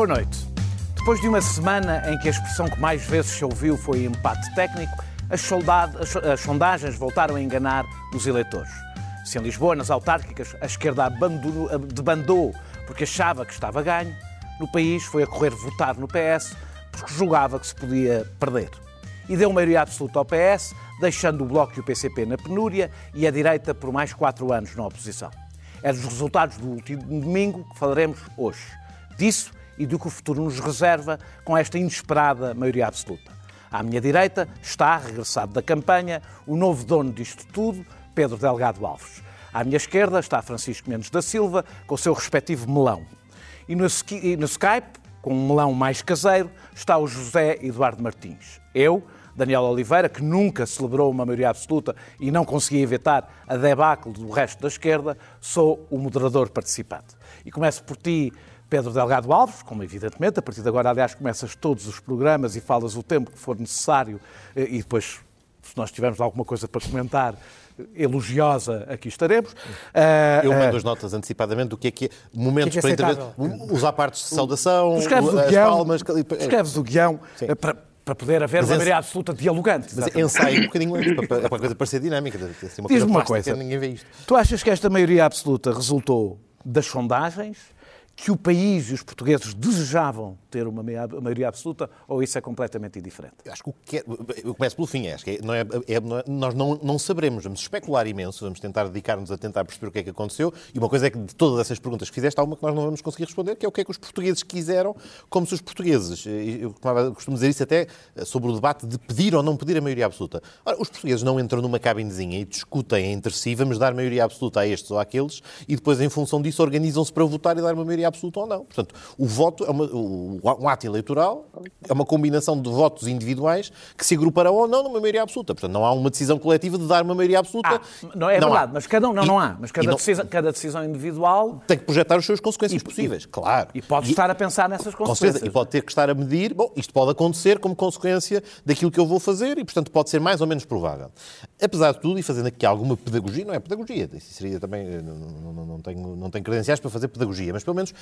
Boa noite. Depois de uma semana em que a expressão que mais vezes se ouviu foi empate técnico, as, soldado, as, as sondagens voltaram a enganar os eleitores. Se em Lisboa, nas autárquicas, a esquerda abandonou, debandou porque achava que estava ganho, no país foi a correr votar no PS porque julgava que se podia perder. E deu maioria absoluta ao PS, deixando o Bloco e o PCP na penúria e a direita por mais quatro anos na oposição. É dos resultados do último domingo que falaremos hoje. Disso e do que o futuro nos reserva com esta inesperada maioria absoluta. À minha direita está, regressado da campanha, o novo dono disto tudo, Pedro Delgado Alves. À minha esquerda está Francisco Mendes da Silva, com o seu respectivo melão. E no, e no Skype, com um melão mais caseiro, está o José Eduardo Martins. Eu, Daniel Oliveira, que nunca celebrou uma maioria absoluta e não conseguia evitar a debacle do resto da esquerda, sou o moderador participante. E começo por ti, Pedro Delgado Alves, como evidentemente, a partir de agora, aliás, começas todos os programas e falas o tempo que for necessário eh, e depois, se nós tivermos alguma coisa para comentar, elogiosa, aqui estaremos. Uh, Eu mando as notas antecipadamente do que é que é momentos que é que é para usar partes de saudação, as guião, palmas. Escreves o guião uh, para, para poder haver Mas uma maioria absoluta dialogante. Mas ensaio um bocadinho antes, para, para a coisa parecer dinâmica. Assim, Diz-me uma coisa, ninguém vê isto. tu achas que esta maioria absoluta resultou das sondagens que o país e os portugueses desejavam ter uma maioria absoluta ou isso é completamente indiferente? Eu acho que o que é, eu começo pelo fim, acho que é, não é, é, nós não, não saberemos, vamos especular imenso, vamos tentar dedicar-nos a tentar perceber o que é que aconteceu e uma coisa é que de todas essas perguntas que fizeste, há uma que nós não vamos conseguir responder, que é o que é que os portugueses quiseram, como se os portugueses, eu costumo dizer isso até sobre o debate de pedir ou não pedir a maioria absoluta. Ora, os portugueses não entram numa cabinezinha e discutem entre si, vamos dar maioria absoluta a estes ou àqueles e depois em função disso organizam-se para votar e dar uma maioria absoluta ou não. Portanto, o voto é uma, um ato eleitoral, é uma combinação de votos individuais que se agruparão ou não numa maioria absoluta. Portanto, não há uma decisão coletiva de dar uma maioria absoluta. Ah, não é não verdade, há. mas cada um, não, e, não há. Mas cada, não, decisão, cada decisão individual tem que projetar as suas consequências e, possíveis, e, claro. E pode e, estar a pensar nessas consequências. E pode ter que estar a medir, bom, isto pode acontecer como consequência daquilo que eu vou fazer e, portanto, pode ser mais ou menos provável. Apesar de tudo, e fazendo aqui alguma pedagogia, não é pedagogia, isso seria também, não, não, não, tenho, não tenho credenciais para fazer pedagogia, mas pelo menos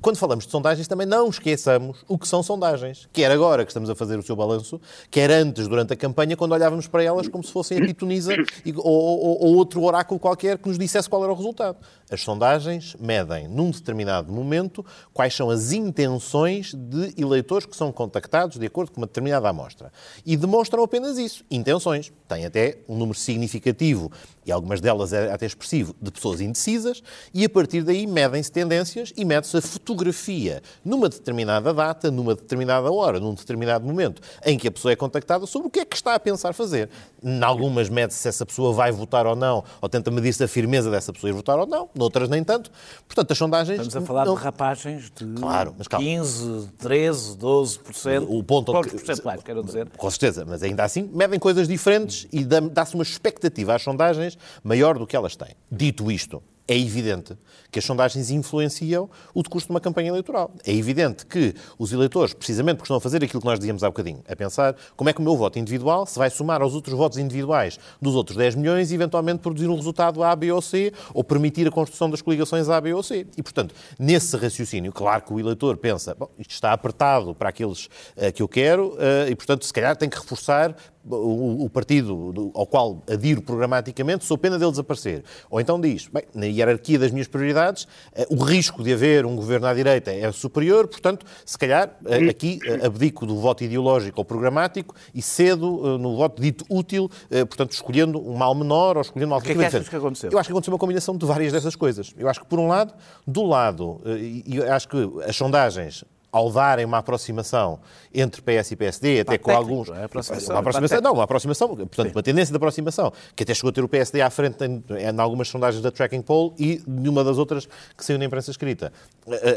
quando falamos de sondagens também não esqueçamos o que são sondagens. Quer agora que estamos a fazer o seu balanço, quer antes, durante a campanha, quando olhávamos para elas como se fossem a pitonisa ou, ou, ou outro oráculo qualquer que nos dissesse qual era o resultado. As sondagens medem, num determinado momento, quais são as intenções de eleitores que são contactados de acordo com uma determinada amostra. E demonstram apenas isso, intenções. Tem até um número significativo, e algumas delas é até expressivo, de pessoas indecisas, e a partir daí medem-se tendências e mede-se a fotografia numa determinada data, numa determinada hora, num determinado momento, em que a pessoa é contactada sobre o que é que está a pensar fazer. Em algumas mede-se se essa pessoa vai votar ou não, ou tenta medir-se a firmeza dessa pessoa ir votar ou não noutras nem tanto. Portanto, as sondagens... Estamos a falar não... de rapagens de claro, mas 15, 13, 12%. O ponto... Pontos percentuais, quero dizer. Com certeza, mas ainda assim medem coisas diferentes e dá-se uma expectativa às sondagens maior do que elas têm. Dito isto, é evidente que as sondagens influenciam o decurso de uma campanha eleitoral. É evidente que os eleitores, precisamente porque estão a fazer aquilo que nós dizíamos há bocadinho, a pensar como é que o meu voto individual se vai somar aos outros votos individuais dos outros 10 milhões e eventualmente produzir um resultado A, B ou C, ou permitir a construção das coligações A, B ou C. E, portanto, nesse raciocínio, claro que o eleitor pensa, bom, isto está apertado para aqueles uh, que eu quero uh, e, portanto, se calhar tem que reforçar o, o, partido ao qual adiro programaticamente, sou pena dele desaparecer. Ou então diz, bem, na hierarquia das minhas prioridades, eh, o risco de haver um governo à direita é superior, portanto, se calhar eh, aqui eh, abdico do voto ideológico ou programático e cedo no voto dito útil, portanto, escolhendo um mal menor ou escolhendo uma alternativa. O que é que achas que aconteceu? Eu acho que aconteceu uma combinação de várias dessas coisas. Eu acho que, por um lado, do lado, e acho que as sondagens ao darem uma aproximação entre PS e PSD, até com alguns. É aproximação, uma aproximação, não, uma aproximação, portanto, Sim. uma tendência de aproximação, que até chegou a ter o PSD à frente em, em algumas sondagens da Tracking Poll e numa das outras que saiu na imprensa escrita.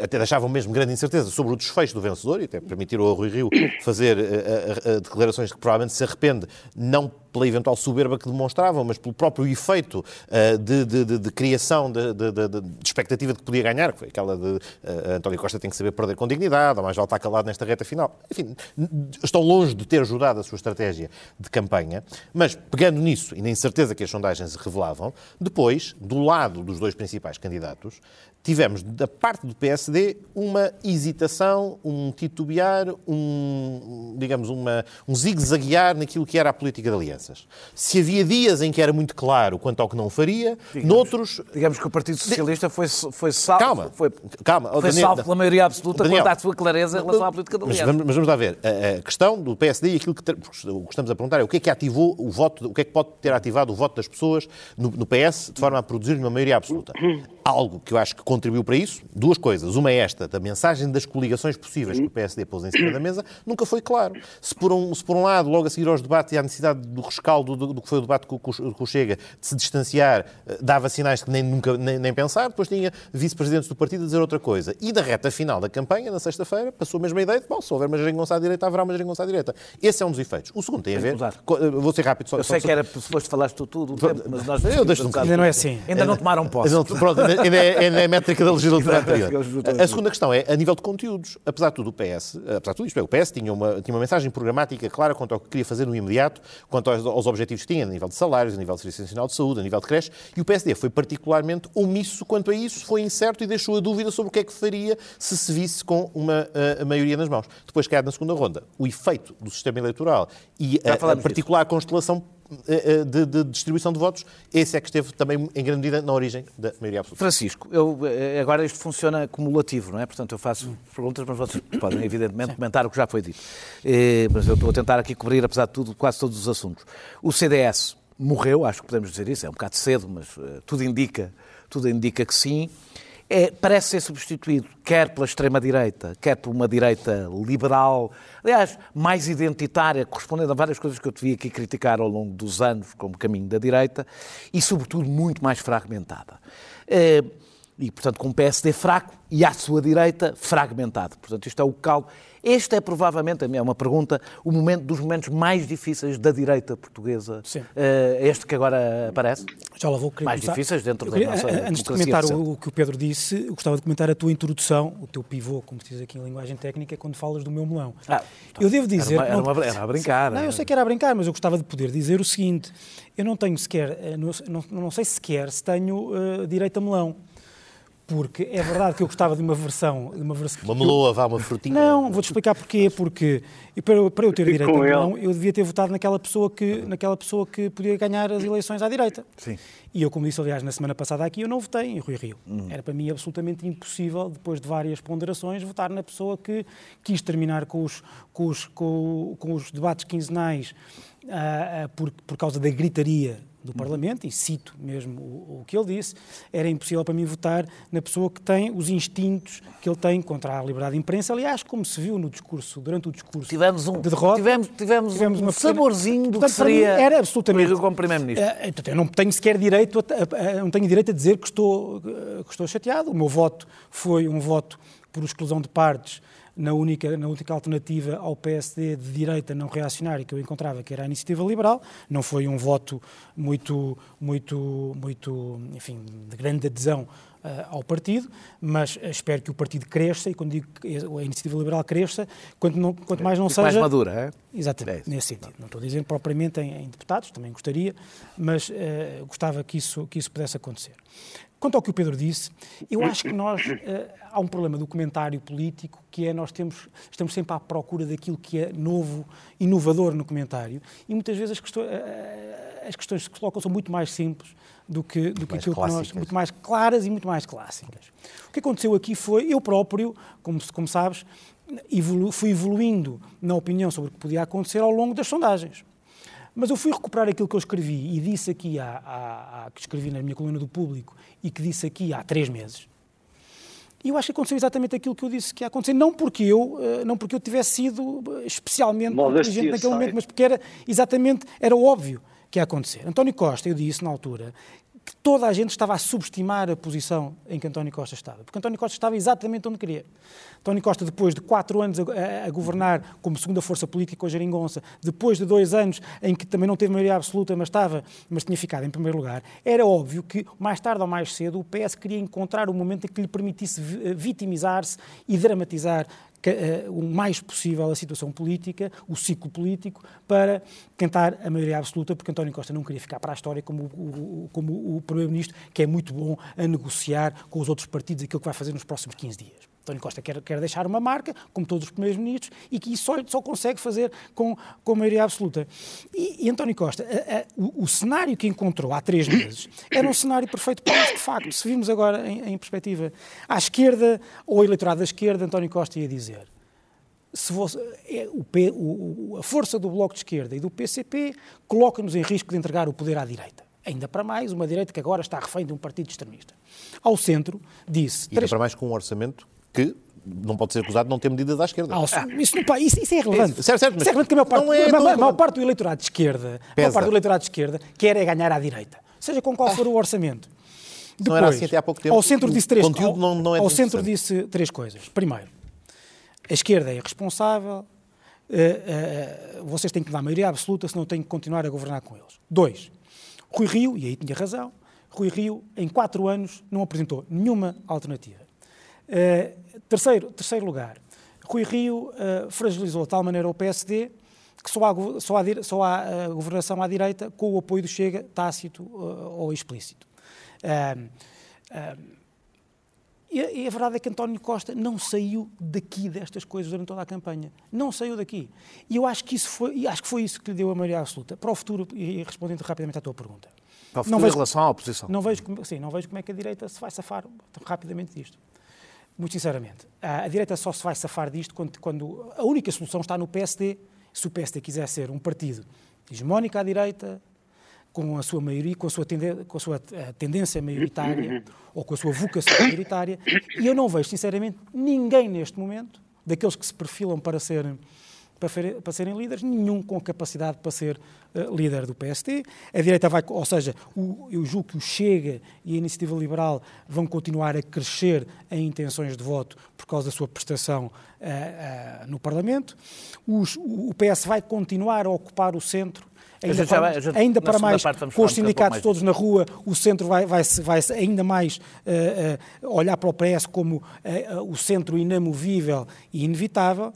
Até deixavam mesmo grande incerteza sobre o desfecho do vencedor e até permitiram ao Rui Rio fazer uh, uh, uh, declarações de que provavelmente se arrepende, não pela eventual soberba que demonstravam, mas pelo próprio efeito uh, de, de, de, de, criação de, expectativa de que podia ganhar, que foi aquela de uh, António Costa tem que saber perder com dignidade, ou mais vale estar calado nesta reta final. Enfim, estão longe de ter ajudado a sua estratégia de campanha, mas pegando nisso e na incerteza que as sondagens revelavam, depois, do lado dos dois principais candidatos, tivemos da parte do PSD uma hesitação, um titubear, um, digamos, uma, um zigue-zaguear naquilo que era a política de alianças. Se havia dias em que era muito claro quanto ao que não faria, digamos, noutros... Digamos que o Partido Socialista foi, foi salvo, calma, foi, calma, foi Daniel, salvo pela maioria absoluta Daniel, quanto à sua clareza em relação à política de alianças. Mas, mas vamos lá ver, a, a, questão do PSD e aquilo que, o que estamos a perguntar é o que é que ativou o voto, o que é que pode ter ativado o voto das pessoas no, no PS de forma a produzir uma maioria absoluta. Algo que eu acho que contribuiu para isso, duas coisas. Uma é esta, da mensagem das coligações possíveis que o PSD pôs em cima da mesa, nunca foi claro. Se por um, se por um lado, logo a seguir aos debates e à necessidade do rescaldo do, do que foi o debate com, o Chega, de se distanciar, eh, dava sinais que nem, nunca, nem, nem pensar, depois tinha vice-presidentes do partido a dizer outra coisa. E da reta final da campanha, na sexta-feira, passou a mesma ideia de, bom, se houver uma geringonça à direita, haverá uma geringonça à direita. Esse é um dos efeitos. O segundo tem a ver... Eh, vou ser rápido. Só, eu sei só, que era, se foste falaste tu tudo, o tempo, mas nós... Eu deixo um Ainda não é assim. Ainda não tomaram posse. Pronto, ainda é, ainda é da legislatura anterior. A segunda questão é, a nível de conteúdos, apesar de tudo, o PS, apesar de tudo isto, é, o PS tinha uma, tinha uma mensagem programática clara quanto ao que queria fazer no imediato, quanto aos, aos objetivos que tinha, a nível de salários, a nível de Serviço Nacional de Saúde, a nível de creche, e o PSD foi particularmente omisso quanto a isso, foi incerto e deixou a dúvida sobre o que é que faria se se visse com uma a, maioria nas mãos. Depois, cai na segunda ronda, o efeito do sistema eleitoral e a, a particular disso. constelação eh, eh, de, de, distribuição de votos, esse é que esteve também, em grande medida, na origem da maioria absoluta. Francisco, eu, eh, agora isto funciona cumulativo, não é? Portanto, eu faço perguntas, mas vocês podem, evidentemente, Sim. comentar o que já foi dito. mas eu estou a tentar aqui cobrir, apesar de tudo, quase todos os assuntos. O CDS morreu, acho que podemos dizer isso, é um bocado cedo, mas tudo indica, tudo indica que sim é, parece ser substituído quer pela extrema-direita, quer por uma direita liberal, aliás, mais identitária, correspondendo a várias coisas que eu te vi aqui criticar ao longo dos anos como caminho da direita, e, sobretudo, muito mais fragmentada. É, e, portanto, com um PSD fraco e à sua direita fragmentado. Portanto, isto é o caldo. Este é provavelmente, é uma pergunta, o momento dos momentos mais difíceis da direita portuguesa. Sim. Uh, este que agora aparece. Já lá vou Mais começar. difíceis dentro queria, da nossa Antes de comentar o, o, que o Pedro disse, gostava de comentar a tua introdução, o teu pivô, como se diz aqui em linguagem técnica, quando falas do meu melão. Ah, eu devo dizer... Era, uma, era, uma, era a brincar. Não, eu sei que era a brincar, mas eu gostava de poder dizer o seguinte, eu não tenho sequer, eh, não, não, não sei sequer se tenho uh, direito a melão porque é verdade que eu gostava de uma versão... De uma, versão uma meloa, vá, uma frutinha. Não, vou-te explicar porquê. Porque para, para eu ter direito a melão, eu devia ter votado naquela pessoa, que, naquela pessoa que podia ganhar as eleições à direita. Sim. E eu, como disse, aliás, na semana passada aqui, eu não votei em Rui Rio. Hum. Era para mim absolutamente impossível, depois de várias ponderações, votar na pessoa que quis terminar com os, com os, com, com os debates quinzenais uh, uh, por, por causa da gritaria do Parlamento, e cito mesmo o, o, que ele disse, era impossível para mim votar na pessoa que tem os instintos que ele tem contra a liberdade de imprensa. Aliás, como se viu no discurso, durante o discurso tivemos um, de derrota, tivemos, tivemos, tivemos um saborzinho do Portanto, que seria era absolutamente, como Primeiro-Ministro. Uh, eu não tenho sequer direito a, a, não tenho direito a dizer que estou, que estou chateado. O meu voto foi um voto por exclusão de partes na única, na única alternativa ao PSD de direita não reacionária que eu encontrava, que era a Iniciativa Liberal. Não foi um voto muito, muito, muito, enfim, de grande adesão uh, ao partido, mas espero que o partido cresça, e quando digo que a Iniciativa Liberal cresça, quanto, não, quanto mais não seja... mais madura, é? Exatamente, é nesse sentido. Não estou a dizer propriamente em, em deputados, também gostaria, mas uh, gostava que isso, que isso pudesse acontecer. Quanto ao que o Pedro disse, eu acho que nós uh, há um problema do comentário político que é nós temos, estamos sempre à procura daquilo que é novo, inovador no comentário e muitas vezes as questões, uh, as questões que se colocam são muito mais simples do que, do que aquilo clássicas. que nós, muito mais claras e muito mais clássicas. O que aconteceu aqui foi, eu próprio, como, como sabes, evolu, fui evoluindo na opinião sobre o que podia acontecer ao longo das sondagens. Mas eu fui recuperar aquilo que eu escrevi e disse aqui, há, há, há, que escrevi na minha coluna do público e que disse aqui há três meses. E eu acho que aconteceu exatamente aquilo que eu disse que ia acontecer, não porque eu, eh, não porque eu tivesse sido eh, especialmente inteligente naquele momento, mas porque era exatamente, era óbvio que ia acontecer. António Costa, eu disse na altura, que toda a gente estava a subestimar a posição em que António Costa estava, porque António Costa estava exatamente onde queria. António Costa, depois de quatro anos a, a, governar como segunda força política com a Jeringonça, depois de dois anos em que também não teve maioria absoluta, mas estava, mas tinha ficado em primeiro lugar, era óbvio que mais tarde ou mais cedo o PS queria encontrar o momento em que lhe permitisse vitimizar-se e dramatizar o mais possível a situação política, o ciclo político, para tentar a maioria absoluta, porque António Costa não queria ficar para a história como o, como o Primeiro-Ministro, que é muito bom a negociar com os outros partidos aquilo que vai fazer nos próximos 15 dias. António Costa quer, quer deixar uma marca, como todos os primeiros ministros, e que isso só, só consegue fazer com, com maioria absoluta. E, e António Costa, a, a, o, o, cenário que encontrou há três meses era um cenário perfeito para isso, de facto. Se vimos agora em, em perspectiva à esquerda, ou eleitorado da esquerda, António Costa ia dizer se é, o, P, o, a força do Bloco de Esquerda e do PCP coloca-nos em risco de entregar o poder à direita. Ainda para mais, uma direita que agora está refém de um partido extremista. Ao centro, disse... Ainda para mais com um orçamento que não pode ser acusado de não ter medidas à esquerda. Ah, isso, não, isso, isso, é relevante. Certo, certo, isso é relevante que a maior parte, é a, a maior parte do eleitorado de esquerda, a maior parte do eleitorado de esquerda quer é ganhar à direita, seja com qual for o orçamento. Depois, não era assim até há pouco tempo. Ao centro disse três, conteúdo não, não é ao centro disse três coisas. Primeiro, a esquerda é irresponsável, uh, uh, vocês têm que dar maioria absoluta, senão têm que continuar a governar com eles. Dois, Rui Rio, e aí tinha razão, Rui Rio, em quatro anos, não apresentou nenhuma alternativa. Uh, terceiro, terceiro lugar, Rui Rio uh, fragilizou de tal maneira o PSD que só há, só há, só há uh, governação à direita com o apoio do Chega, tácito ou explícito. E a, e a, verdade é que António Costa não saiu daqui destas coisas durante toda a campanha. Não saiu daqui. E eu acho que, isso foi, acho que foi isso que lhe deu a maioria absoluta. Para o futuro, e respondendo rapidamente à tua pergunta. Para o futuro não vejo, em relação à oposição. Não vejo, sim, não vejo como é que a direita se vai safar rapidamente disto. Muito sinceramente, a, direita só se vai safar disto quando, quando a única solução está no PSD. Se o PSD quiser ser um partido hegemónico à direita, com a sua maioria, com a sua, tendência, com a sua eh, tendência maioritária ou com a sua vocação maioritária, e eu não vejo, sinceramente, ninguém neste momento, daqueles que se perfilam para serem para, para serem líderes, nenhum com capacidade para ser uh, líder do PST. A direita vai, ou seja, o, eu julgo que o Chega e a Iniciativa Liberal vão continuar a crescer em intenções de voto por causa da sua prestação uh, uh, no Parlamento. Os, o PS vai continuar a ocupar o centro Ainda, para, vai, gente, ainda para mais, com os sindicatos um todos na rua, o centro vai, vai, vai ainda mais uh, uh, olhar para o PS como uh, o centro inamovível e inevitável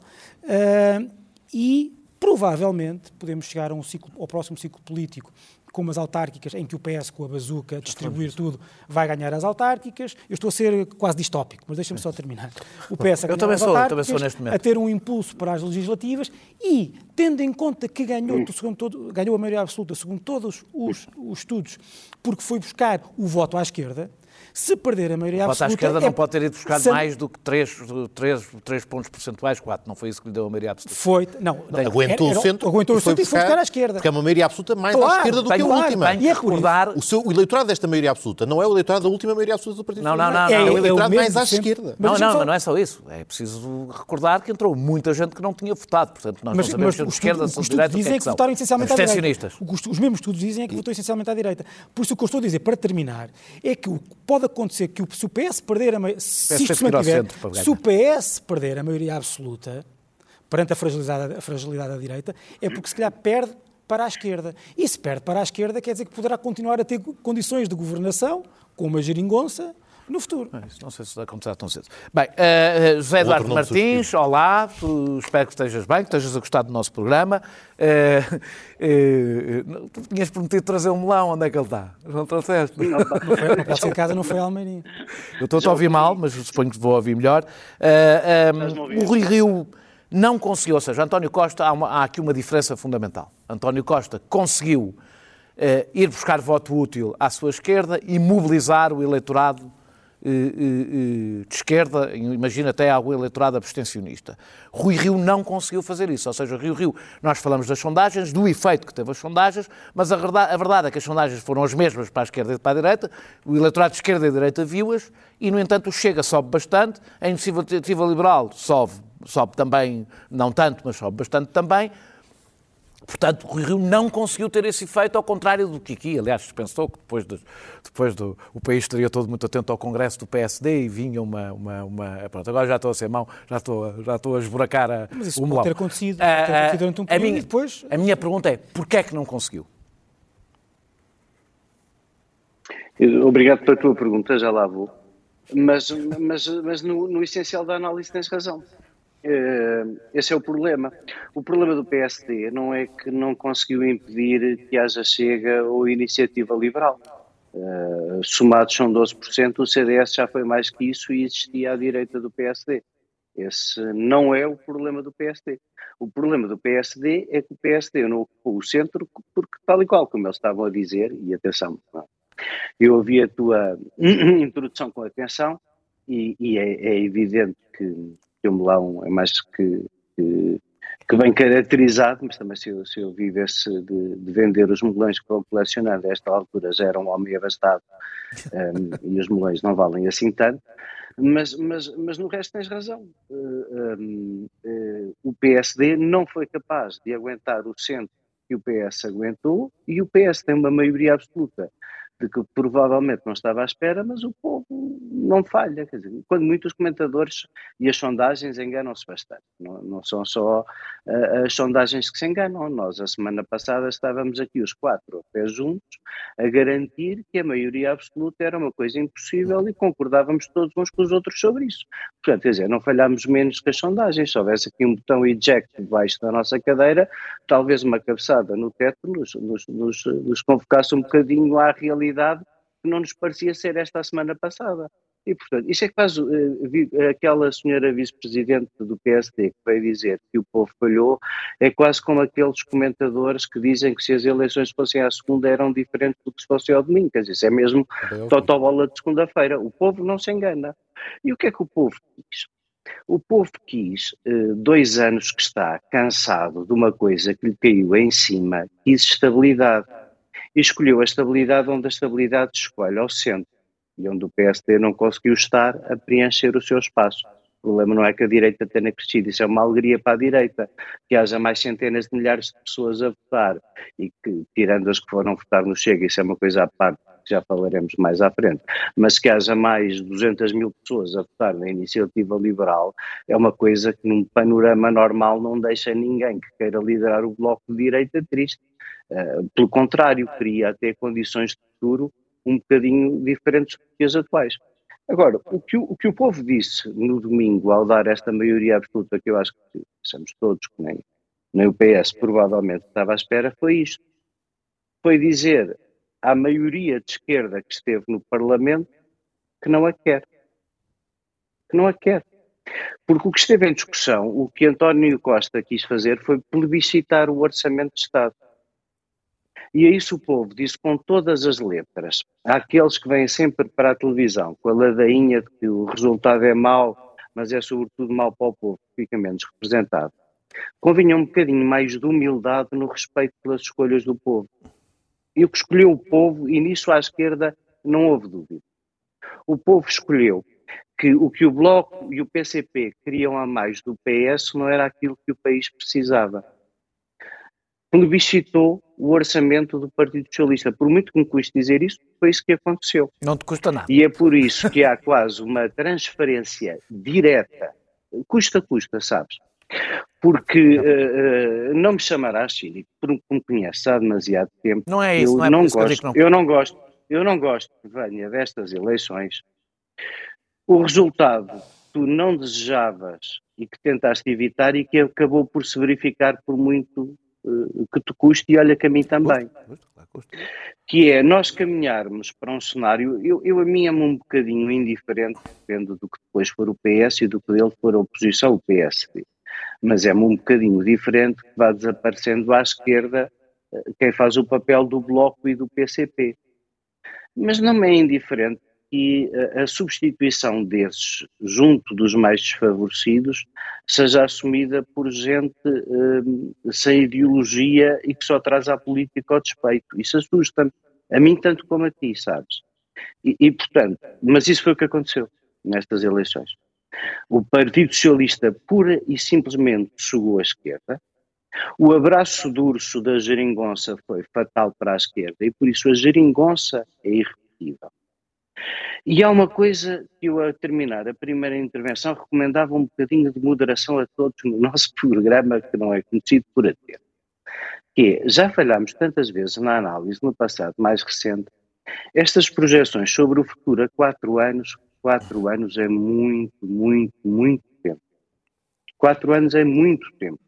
e provavelmente podemos chegar a um ciclo, ao próximo ciclo político como as autárquicas, em que o PS, com a bazuca, distribuir tudo, vai ganhar as autárquicas. Eu estou a ser quase distópico, mas deixa-me só terminar. O PS a ganhar também as sou, autárquicas, também sou neste momento. a ter um impulso para as legislativas e, tendo em conta que ganhou, segundo todo, ganhou a maioria absoluta, segundo todos os, os estudos, porque foi buscar o voto à esquerda, se perder a maioria absoluta... à esquerda é... não pode ter ido buscar se... mais do que 3, 3, 3 pontos percentuais, 4. Não foi isso que lhe deu a maioria absoluta. Foi, não. não aguentou o centro. Aguentou o centro e foi buscar à esquerda. Porque é uma maioria absoluta mais claro, à esquerda do que a claro, última. e é recordar... O, seu, o eleitorado desta maioria absoluta não é o eleitorado da última maioria absoluta do Partido Não, não, não. É, é, o eleitorado é o mais à esquerda. Não, não, mas não é só isso. É preciso recordar que entrou muita gente que não tinha votado. Portanto, nós mas, não sabemos se de esquerda, se de direita, dizem é que, que votaram essencialmente à direita. Os mesmos estudos dizem é que votou essencialmente à direita. Por isso o que eu estou a dizer, para terminar, é que pode acontecer que se o PS perder a maioria, se, se, se, mantiver, se o PS perder a maioria absoluta perante a fragilidade, a fragilidade da direita, é porque se calhar perde para a esquerda. E se perde para a esquerda, quer dizer que poderá continuar a ter condições de governação com uma geringonça no futuro. não sei se vai acontecer tão cedo. Bem, uh, José Eduardo Martins, olá, espero que estejas bem, que estejas a gostar do nosso programa. Uh, uh, tu tinhas prometido trazer um melão, onde é que ele está? Não trouxeste? Não, não, foi, não pode ser casa, não foi a Almeirinha. Eu estou a ouvir mal, mas suponho que vou ouvir melhor. Um, o Rui Rio não conseguiu, ou seja, António Costa, há, uma, há aqui uma diferença fundamental. António Costa conseguiu ir buscar voto útil à sua esquerda e mobilizar o eleitorado de esquerda, imagina até algum eleitorado abstencionista. Rui Rio não conseguiu fazer isso, ou seja, Rio Rio, nós falamos das sondagens, do efeito que teve as sondagens, mas a verdade, a verdade é que as sondagens foram as mesmas para a esquerda e para a direita, o eleitorado de esquerda e direita viu-as, e no entanto o Chega sobe bastante, a iniciativa liberal sobe, sobe também, não tanto, mas sobe bastante também, Portanto, o Rio não conseguiu ter esse efeito, ao contrário do que aqui, aliás, se pensou que depois, de, depois do o país estaria todo muito atento ao Congresso do PSD e vinha uma, uma, uma pronto, agora já estou a ser mão, já estou, já estou a esburacar a, Mas isso o melão. ter acontecido, ah, ter acontecido durante um período minha, e depois... A minha pergunta é, porquê é que não conseguiu? Obrigado pela tua pergunta, já lá vou. Mas, mas, mas no, no essencial da análise tens razão. Esse é o problema. O problema do PSD não é que não conseguiu impedir que haja Chega ou Iniciativa Liberal. Uh, somados são 12%, o CDS já foi mais que isso e existia à direita do PSD. Esse não é o problema do PSD. O problema do PSD é que o PSD não ocupou o centro porque, tal e qual como eles estavam a dizer, e atenção, eu ouvi a tua introdução com atenção e, e é, é, evidente que, que o melão é mais que, que, que bem caracterizado, mas também se eu, se eu vivesse de, de vender os melões que vão colecionando a esta altura já era um homem abastado um, e os melões não valem assim tanto, mas, mas, mas no resto tens razão. Uh, um, uh, o PSD não foi capaz de aguentar o centro que o PS aguentou e o PS tem uma maioria absoluta de que provavelmente não estava à espera, mas o povo não falha. Quer dizer, quando muitos comentadores e as sondagens enganam-se bastante. Não, não, são só as sondagens que se enganam. Nós, a semana passada, estávamos aqui os quatro pés juntos a garantir que a maioria absoluta era uma coisa impossível e concordávamos todos uns com os outros sobre isso. Portanto, quer dizer, não falhámos menos que as sondagens. Se houvesse aqui um botão eject debaixo da nossa cadeira, talvez uma cabeçada no teto nos, nos, nos, nos convocasse um bocadinho à realidade que não nos parecia ser esta a semana passada. E, portanto, isso é que faz uh, aquela senhora vice-presidente do PSD que veio dizer que o povo falhou, é quase como aqueles comentadores que dizem que se as eleições fossem à segunda eram diferentes do que se fossem ao domingo. Quer dizer, isso é mesmo totobola de segunda-feira. O povo não se engana. E o que é que o povo quis? O povo quis, uh, dois anos que está cansado de uma coisa que lhe caiu em cima, quis estabilidade e escolheu a estabilidade onde a estabilidade escolhe ao centro e onde o PSD não conseguiu estar a preencher o seu espaço. O problema não é que a direita tenha crescido, isso é uma alegria para a direita, que haja mais centenas de milhares de pessoas a votar e que, tirando as que foram votar no Chega, isso é uma coisa à parte, que já falaremos mais à frente, mas que haja mais de 200 mil pessoas a votar na iniciativa liberal é uma coisa que num panorama normal não deixa ninguém que queira liderar o bloco de direita triste. Uh, pelo contrário, cria até condições de futuro um bocadinho diferentes do que as atuais. Agora, o que o, o que o povo disse no domingo ao dar esta maioria absoluta, que eu acho que somos todos, que nem, nem o PS provavelmente estava à espera, foi isto. Foi dizer à maioria de esquerda que esteve no Parlamento que não a quer. Que não a quer. Porque o que esteve em discussão, o que António Costa quis fazer foi plebiscitar o Orçamento de Estado. E a isso o povo disse com todas as letras. Há aqueles que vêm sempre para a televisão com a ladainha de que o resultado é mau, mas é sobretudo mau para o povo, que fica menos representado. Convinha um bocadinho mais de humildade no respeito pelas escolhas do povo. E o que escolheu o povo, e nisso à esquerda não houve dúvida. O povo escolheu que o que o Bloco e o PCP queriam a mais do PS não era aquilo que o país precisava plebiscitou o orçamento do Partido Socialista. Por muito que me custe dizer isso, foi isso que aconteceu. Não te custa nada. E é por isso que há quase uma transferência direta, custa, custa, sabes? Porque uh, uh, não me chamarás cínico, porque me conheces há demasiado tempo. Não é isso, eu não é não gosto, eu, não... eu não gosto, eu não gosto que venha destas eleições o resultado que tu não desejavas e que tentaste evitar e que acabou por se verificar por muito que te custe e olha que a mim também. Que é nós caminharmos para um cenário, eu, eu a mim é um bocadinho indiferente, depende do que depois for o PS e do que dele for a oposição, o PSD. Mas é-me um bocadinho diferente que vá desaparecendo à esquerda eh, quem faz o papel do Bloco e do PCP. Mas não me é indiferente e a substituição desses junto dos mais desfavorecidos seja assumida por gente um, sem ideologia e que só traz à política o despeito. Isso assusta-me, a mim tanto como a ti, sabes? E, e, portanto, mas isso foi o que aconteceu nestas eleições. O Partido Socialista pura e simplesmente chegou à esquerda, o abraço do urso da geringonça foi fatal para a esquerda e por isso a geringonça é irrepetível. E há uma coisa que eu, a terminar a primeira intervenção, recomendava um bocadinho de moderação a todos no nosso programa, que não é conhecido por atento. Que é, já falhámos tantas vezes na análise no passado mais recente, estas projeções sobre o futuro a quatro anos, quatro anos é muito, muito, muito tempo. Quatro anos é muito tempo.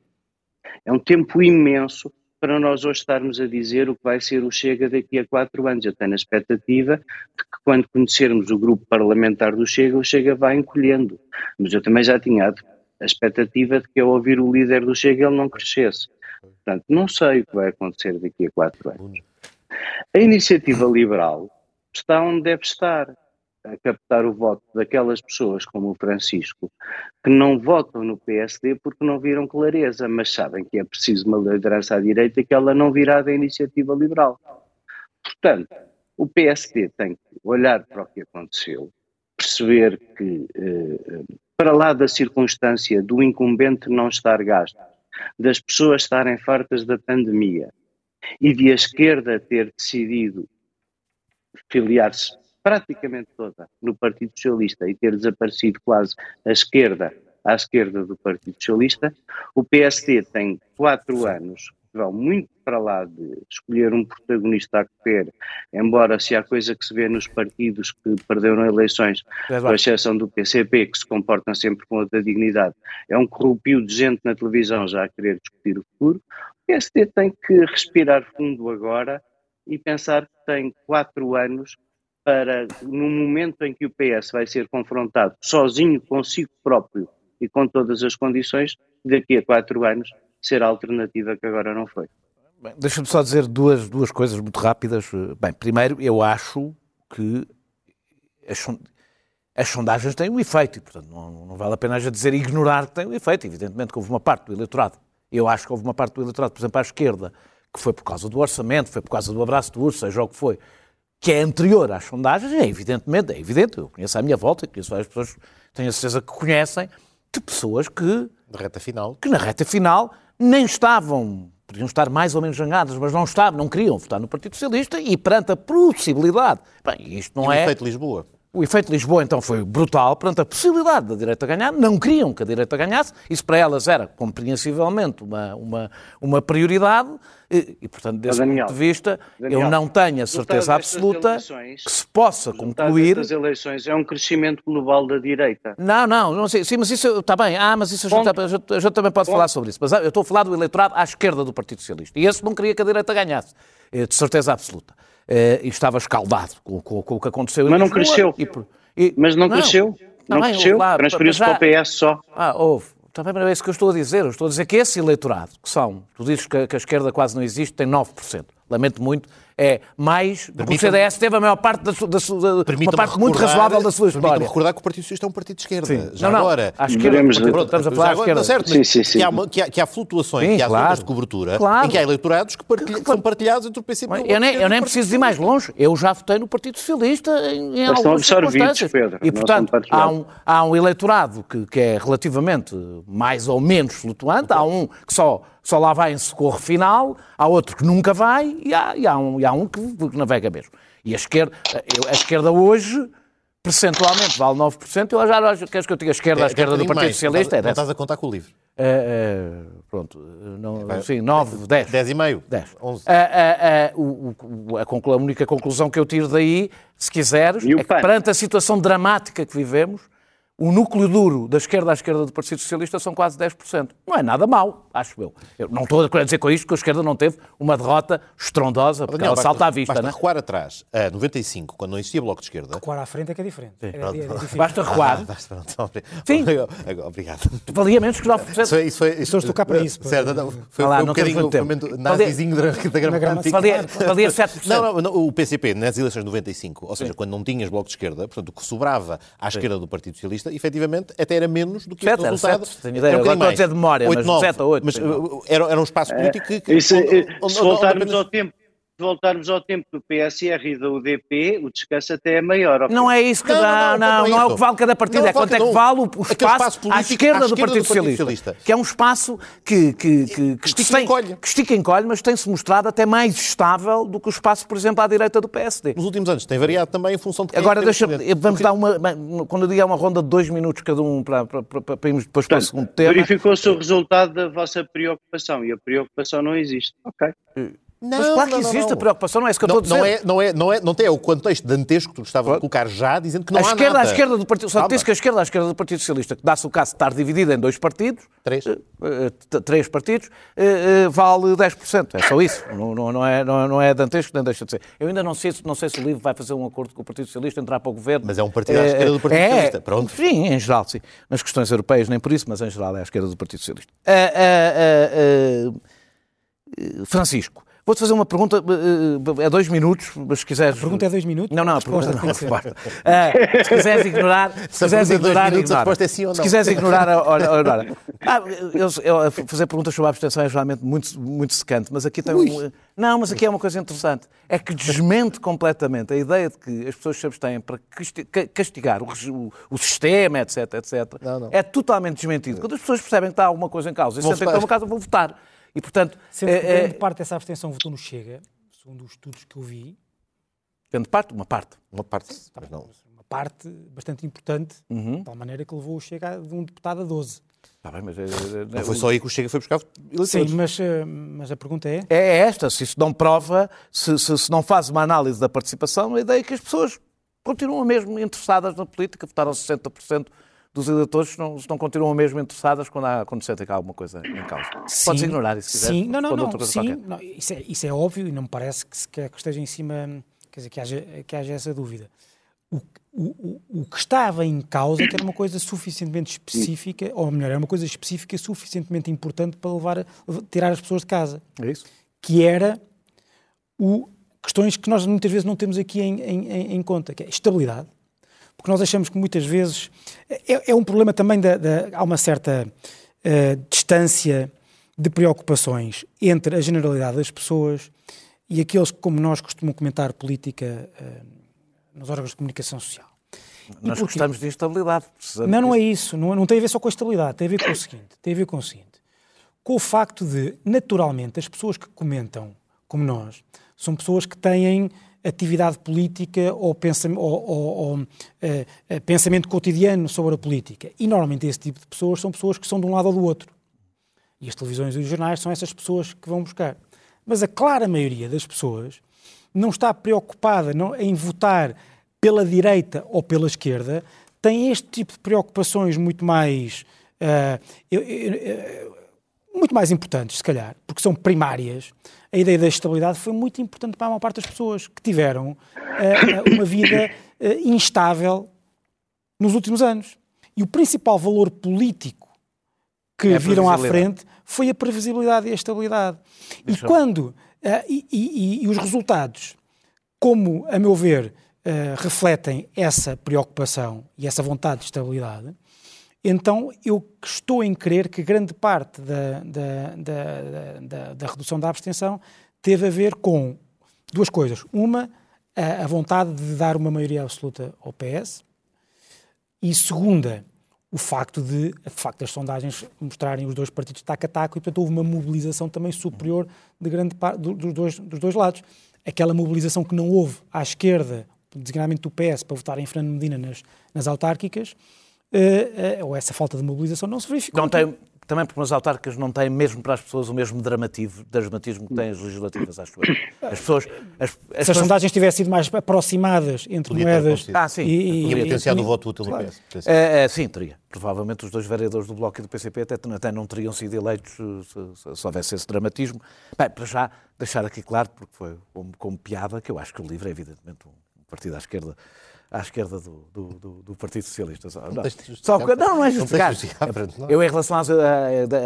É um tempo imenso para nós hoje estarmos a dizer o que vai ser o Chega daqui a quatro anos. Eu tenho a expectativa de que quando conhecermos o grupo parlamentar do Chega, o Chega vai encolhendo. Mas eu também já tinha a expectativa de que ao ouvir o líder do Chega ele não crescesse. Portanto, não sei o que vai acontecer daqui a quatro anos. A iniciativa liberal está onde deve estar a captar o voto daquelas pessoas como o Francisco, que não votam no PSD porque não viram clareza, mas sabem que é preciso uma liderança à direita e que ela não virá da iniciativa liberal. Portanto, o PSD tem que olhar para o que aconteceu, perceber que, eh, para lá da circunstância do incumbente não estar gasto, das pessoas estarem fartas da pandemia e de a esquerda ter decidido filiar-se praticamente toda no Partido Socialista e ter desaparecido quase a esquerda à esquerda do Partido Socialista, o PSD tem quatro anos vão muito para lá de escolher um protagonista a correr, embora se há coisa que se vê nos partidos que perderam eleições, com exceção do PCP, que se comportam sempre com outra dignidade, é um corrupio de gente na televisão já a querer discutir o futuro, o PSD tem que respirar fundo agora e pensar que tem quatro anos para, no momento em que o PS vai ser confrontado sozinho consigo próprio e com todas as condições, daqui a quatro anos, ser a alternativa que agora não foi. Deixa-me só dizer duas, duas coisas muito rápidas. Bem, primeiro, eu acho que as, sondagens têm um efeito, e, portanto, não, não vale a pena já dizer ignorar que têm um efeito. Evidentemente que houve uma parte do eleitorado, eu acho que houve uma parte do eleitorado, por exemplo, à esquerda, que foi por causa do orçamento, foi por causa do abraço do urso, seja o que foi, que é anterior às sondagens, é evidentemente, é evidente, eu conheço à minha volta, conheço várias pessoas, tenho a certeza que conhecem, de pessoas que... Na reta final. Que na reta final nem estavam, podiam estar mais ou menos zangadas, mas não estavam, não queriam votar no Partido Socialista e perante a possibilidade... Bem, isto não e é... o efeito Lisboa. O efeito de Lisboa, então, foi brutal perante a possibilidade da direita ganhar. Não queriam que a direita ganhasse. Isso para elas era, compreensivelmente, uma, uma, uma prioridade. E, portanto, desse Daniel, ponto de vista, Daniel, eu não tenho a certeza absoluta eleições, que se possa concluir... as eleições é um crescimento global da direita. Não, não, não sei. Sim, mas isso está bem. Ah, mas isso a gente, a gente, a gente também pode Ponto. falar sobre isso. Mas eu estou a falar do eleitorado à esquerda do Partido Socialista. E esse não queria que a direita ganhasse. Eh, de certeza absoluta. Uh, e estava escaldado com, com, com, o que aconteceu. Mas não cresceu. E, e, mas não, não cresceu. Não, não cresceu. Transferiu-se para o PS só. Ah, houve. Também não é isso que eu estou a dizer. Eu estou a dizer que esse eleitorado, que são, tu dizes que, que a esquerda quase não existe, tem 9%. Lamento muito, é mais do que o CDS teve a maior parte da, da, da uma parte muito razoável da sua história. recordar que o Partido Socialista é um partido de esquerda. Sim. Já não, agora, à esquerda, pronto, estamos a falar à esquerda. Certo, sim, sim, sim. Que, há uma, que, há, que, há, flutuações, sim, que há claro. zonas de cobertura, claro. em que há eleitorados que, partilha, que são partilhados entre o PCP e o Eu nem, eu nem preciso ir mais longe. Eu já votei no Partido Socialista em, em algumas circunstâncias. Pedro. E, portanto, há um, há um eleitorado que, que é relativamente mais ou menos flutuante, há um que só só lá vai em socorro final, há outro que nunca vai e há, e há, um, e há um que, navega mesmo. E a esquerda, a esquerda hoje, percentualmente, vale 9%. Eu já, queres que eu diga a esquerda, a é, esquerda do Partido mais. Socialista? Não, é estás a contar com o livro. É, é, pronto, não, é, sim, 9, 10. 10 e meio. 10. 11. A, a, a, o, a, conclu, a única conclusão que eu tiro daí, se quiseres, é que perante a situação dramática que vivemos, o núcleo duro da esquerda à esquerda do Partido Socialista são quase 10%. Não é nada mau, acho eu. Eu não estou a dizer com isto que a esquerda não teve uma derrota estrondosa, porque Daniel, ela salta à vista. Basta né? recuar atrás, a 95, quando não existia Bloco de Esquerda. Recuar à frente é que é diferente. É, é basta recuar. Ah, basta, Sim. Obrigado. Valia menos que 9%. Isso, isso, isso, Só estou cá para isso. Certo, não, foi, lá, foi um bocadinho o momento nazizinho da, da gramática. Valia, valia 7%. Não, não, o PCP, nas eleições de 95, ou seja, Sim. quando não tinhas Bloco de Esquerda, portanto, o que sobrava à esquerda do Partido Socialista, efetivamente, até era menos do que sete, o resultado. Sete, tenho ideia. Um Agora estou a dizer de memória, 8, mas 9, 7 ou 8. Mas era, era um espaço político que... que Isso, onde, onde, se voltarmos apenas... ao tempo voltarmos ao tempo do PSR e da UDP, o descanso até é maior. Não é isso que dá, não, não, não, não, é, é o que vale cada partido, é quanto é que vale o, o espaço, espaço à, esquerda do Partido, Socialista, Socialista, que é um espaço que, que, que, que, estica, tem, encolhe. que estica e encolhe, mas tem-se mostrado até mais estável do que o espaço, por exemplo, à direita do PSD. Nos últimos anos tem variado também em função de quem Agora, deixa vamos dar uma, quando eu digo uma ronda de dois minutos cada um para, para, para, para irmos depois para o segundo tema. Verificou-se o resultado da vossa preocupação e a preocupação não existe. Ok. Não, Mas claro que não, não, existe não. a preocupação, não é isso que eu Não, estou a não, dizer. é, não, é, não, é, não tem é o contexto dantesco que tu estavas a colocar já, dizendo que não a há esquerda, nada. à esquerda do Partido Só disse que a esquerda, à esquerda do Partido Socialista, que dá-se o caso de estar dividida em dois partidos, Três. eh, t- três partidos, eh, vale 10%. É só isso. Não, não, não é, não, não é dantesco, nem deixa de ser. Eu ainda não sei, se- não sei se o LIVRE vai fazer um acordo com o Partido Socialista, entrar para o governo. Mas é um partido à esquerda do Partido é, Socialista, pronto. Sim, em geral, sim. Nas questões europeias nem por isso, mas em geral é à esquerda do Partido Socialista. Francisco, vou-te fazer uma pergunta, eh, é dois minutos, mas se quiseres... A pergunta é dois minutos? Não, não, a pergunta não, a ser. resposta. Ah, se quiseres ignorar, se Se a quiseres é ignorar, minutos, a ignora. resposta é sim ou não. Se quiseres ignorar, olha. Ah, eu, eu- fazer perguntas sobre a abstenção é geralmente muito, muito secante, mas aqui tem um... Não, mas aqui é uma coisa interessante. É que desmente completamente a ideia de que as pessoas se abstêm para casti- ca- castigar o, o- o sistema, etc, etc. Não, não. É totalmente desmentido. Quando as pessoas percebem que está alguma coisa em causa e sentem que está uma casa, vão votar. E, portanto, Sendo que é, grande é, parte dessa abstenção votou no Chega, segundo os estudos que eu vi, grande parte, uma parte. Uma parte, mas não. uma parte bastante importante, Uhum. de tal maneira que levou o Chega de um deputado a 12. Está bem, mas é, é- Não foi só aí que o Chega foi buscar eleitores. Sim, mas, eh, mas a pergunta é... é esta. Se isso não prova, se, se- se não faz uma análise da participação, a ideia é que as pessoas continuam mesmo interessadas na política. Votaram 60% dos eleitores, se não, se não continuam mesmo interessadas quando, há, quando sentem que há alguma coisa em causa. Podes Sim, ignorar isso, se quiseres. Sim, não, não, não, sim, não, isso, é, isso é óbvio e não me parece que, que esteja em cima, quer dizer, que haja, que haja essa dúvida. O, o, o, que estava em causa é que era uma coisa suficientemente específica, ou melhor, era uma coisa específica suficientemente importante para levar, tirar as pessoas de casa, É isso? que era o, questões que nós muitas vezes não temos aqui em, em- em- em conta, que é estabilidade, porque nós achamos que muitas vezes é, é um problema também da, da- há uma certa eh, distância de preocupações entre a generalidade das pessoas e aqueles que, como nós, costumam comentar política eh, nos órgãos de comunicação social. Nós porquê? gostamos de instabilidade. precisamos Não, não é isso. Não, não tem a ver só com a estabilidade. Tem a ver com o seguinte. Tem a ver com o seguinte. Com o facto de, naturalmente, as pessoas que comentam, como nós, são pessoas que têm atividade política ou, pensam, ou, ou- ou, eh, pensamento cotidiano sobre a política. E, normalmente, esse tipo de pessoas são pessoas que são de um lado ou do outro. E as televisões e os jornais são essas pessoas que vão buscar. Mas a clara maioria das pessoas não está preocupada não- em votar pela direita ou pela esquerda, tem este tipo de preocupações muito mais. ah, eu- eu- eu- muito mais importantes, se calhar, porque são primárias. A ideia da estabilidade foi muito importante para a maior parte das pessoas que tiveram ah, uma vida ah, instável nos últimos anos. E o principal valor político que É viram à frente foi a previsibilidade e a estabilidade. E Isso. quando ah, e, e- e os resultados, como a meu ver, refletem essa preocupação e essa vontade de estabilidade, então eu estou em crer que grande parte da, da, da, da- redução da abstenção teve a ver com duas coisas. Uma, a, a vontade de dar uma maioria absoluta ao PS, e segunda, o facto de, o facto das sondagens mostrarem os dois partidos taco a taco e, portanto, houve uma mobilização também superior de grande parte do- dos dois, dos dois lados. Aquela mobilização que não houve à esquerda, designadamente do PS, para votar em Fernando Medina nas, nas autárquicas, ou essa falta de mobilização não se verificou. Não tem, também porque nas autárquicas não têm mesmo para as pessoas o mesmo dramativo, dramatismo que têm as legislativas, acho eu. As pessoas... As, as Se as pessoas- sondagens tivessem sido mais aproximadas entre Podia moedas... Ah, sim. e- Poderia ter sido e- o voto útil do Claro. PS. É, é, sim, teria. Provavelmente os dois vereadores do Bloco e do PCP até, até não teriam sido eleitos eh, se, se- se houvesse esse dramatismo. Bem, para já, deixar aqui claro, porque foi como, como piada, que eu acho que o LIVRE é evidentemente um partido à esquerda, à esquerda do, do, do- do Partido Socialista. Só, não, só não, não é Não justificar. nós. Eu, em relação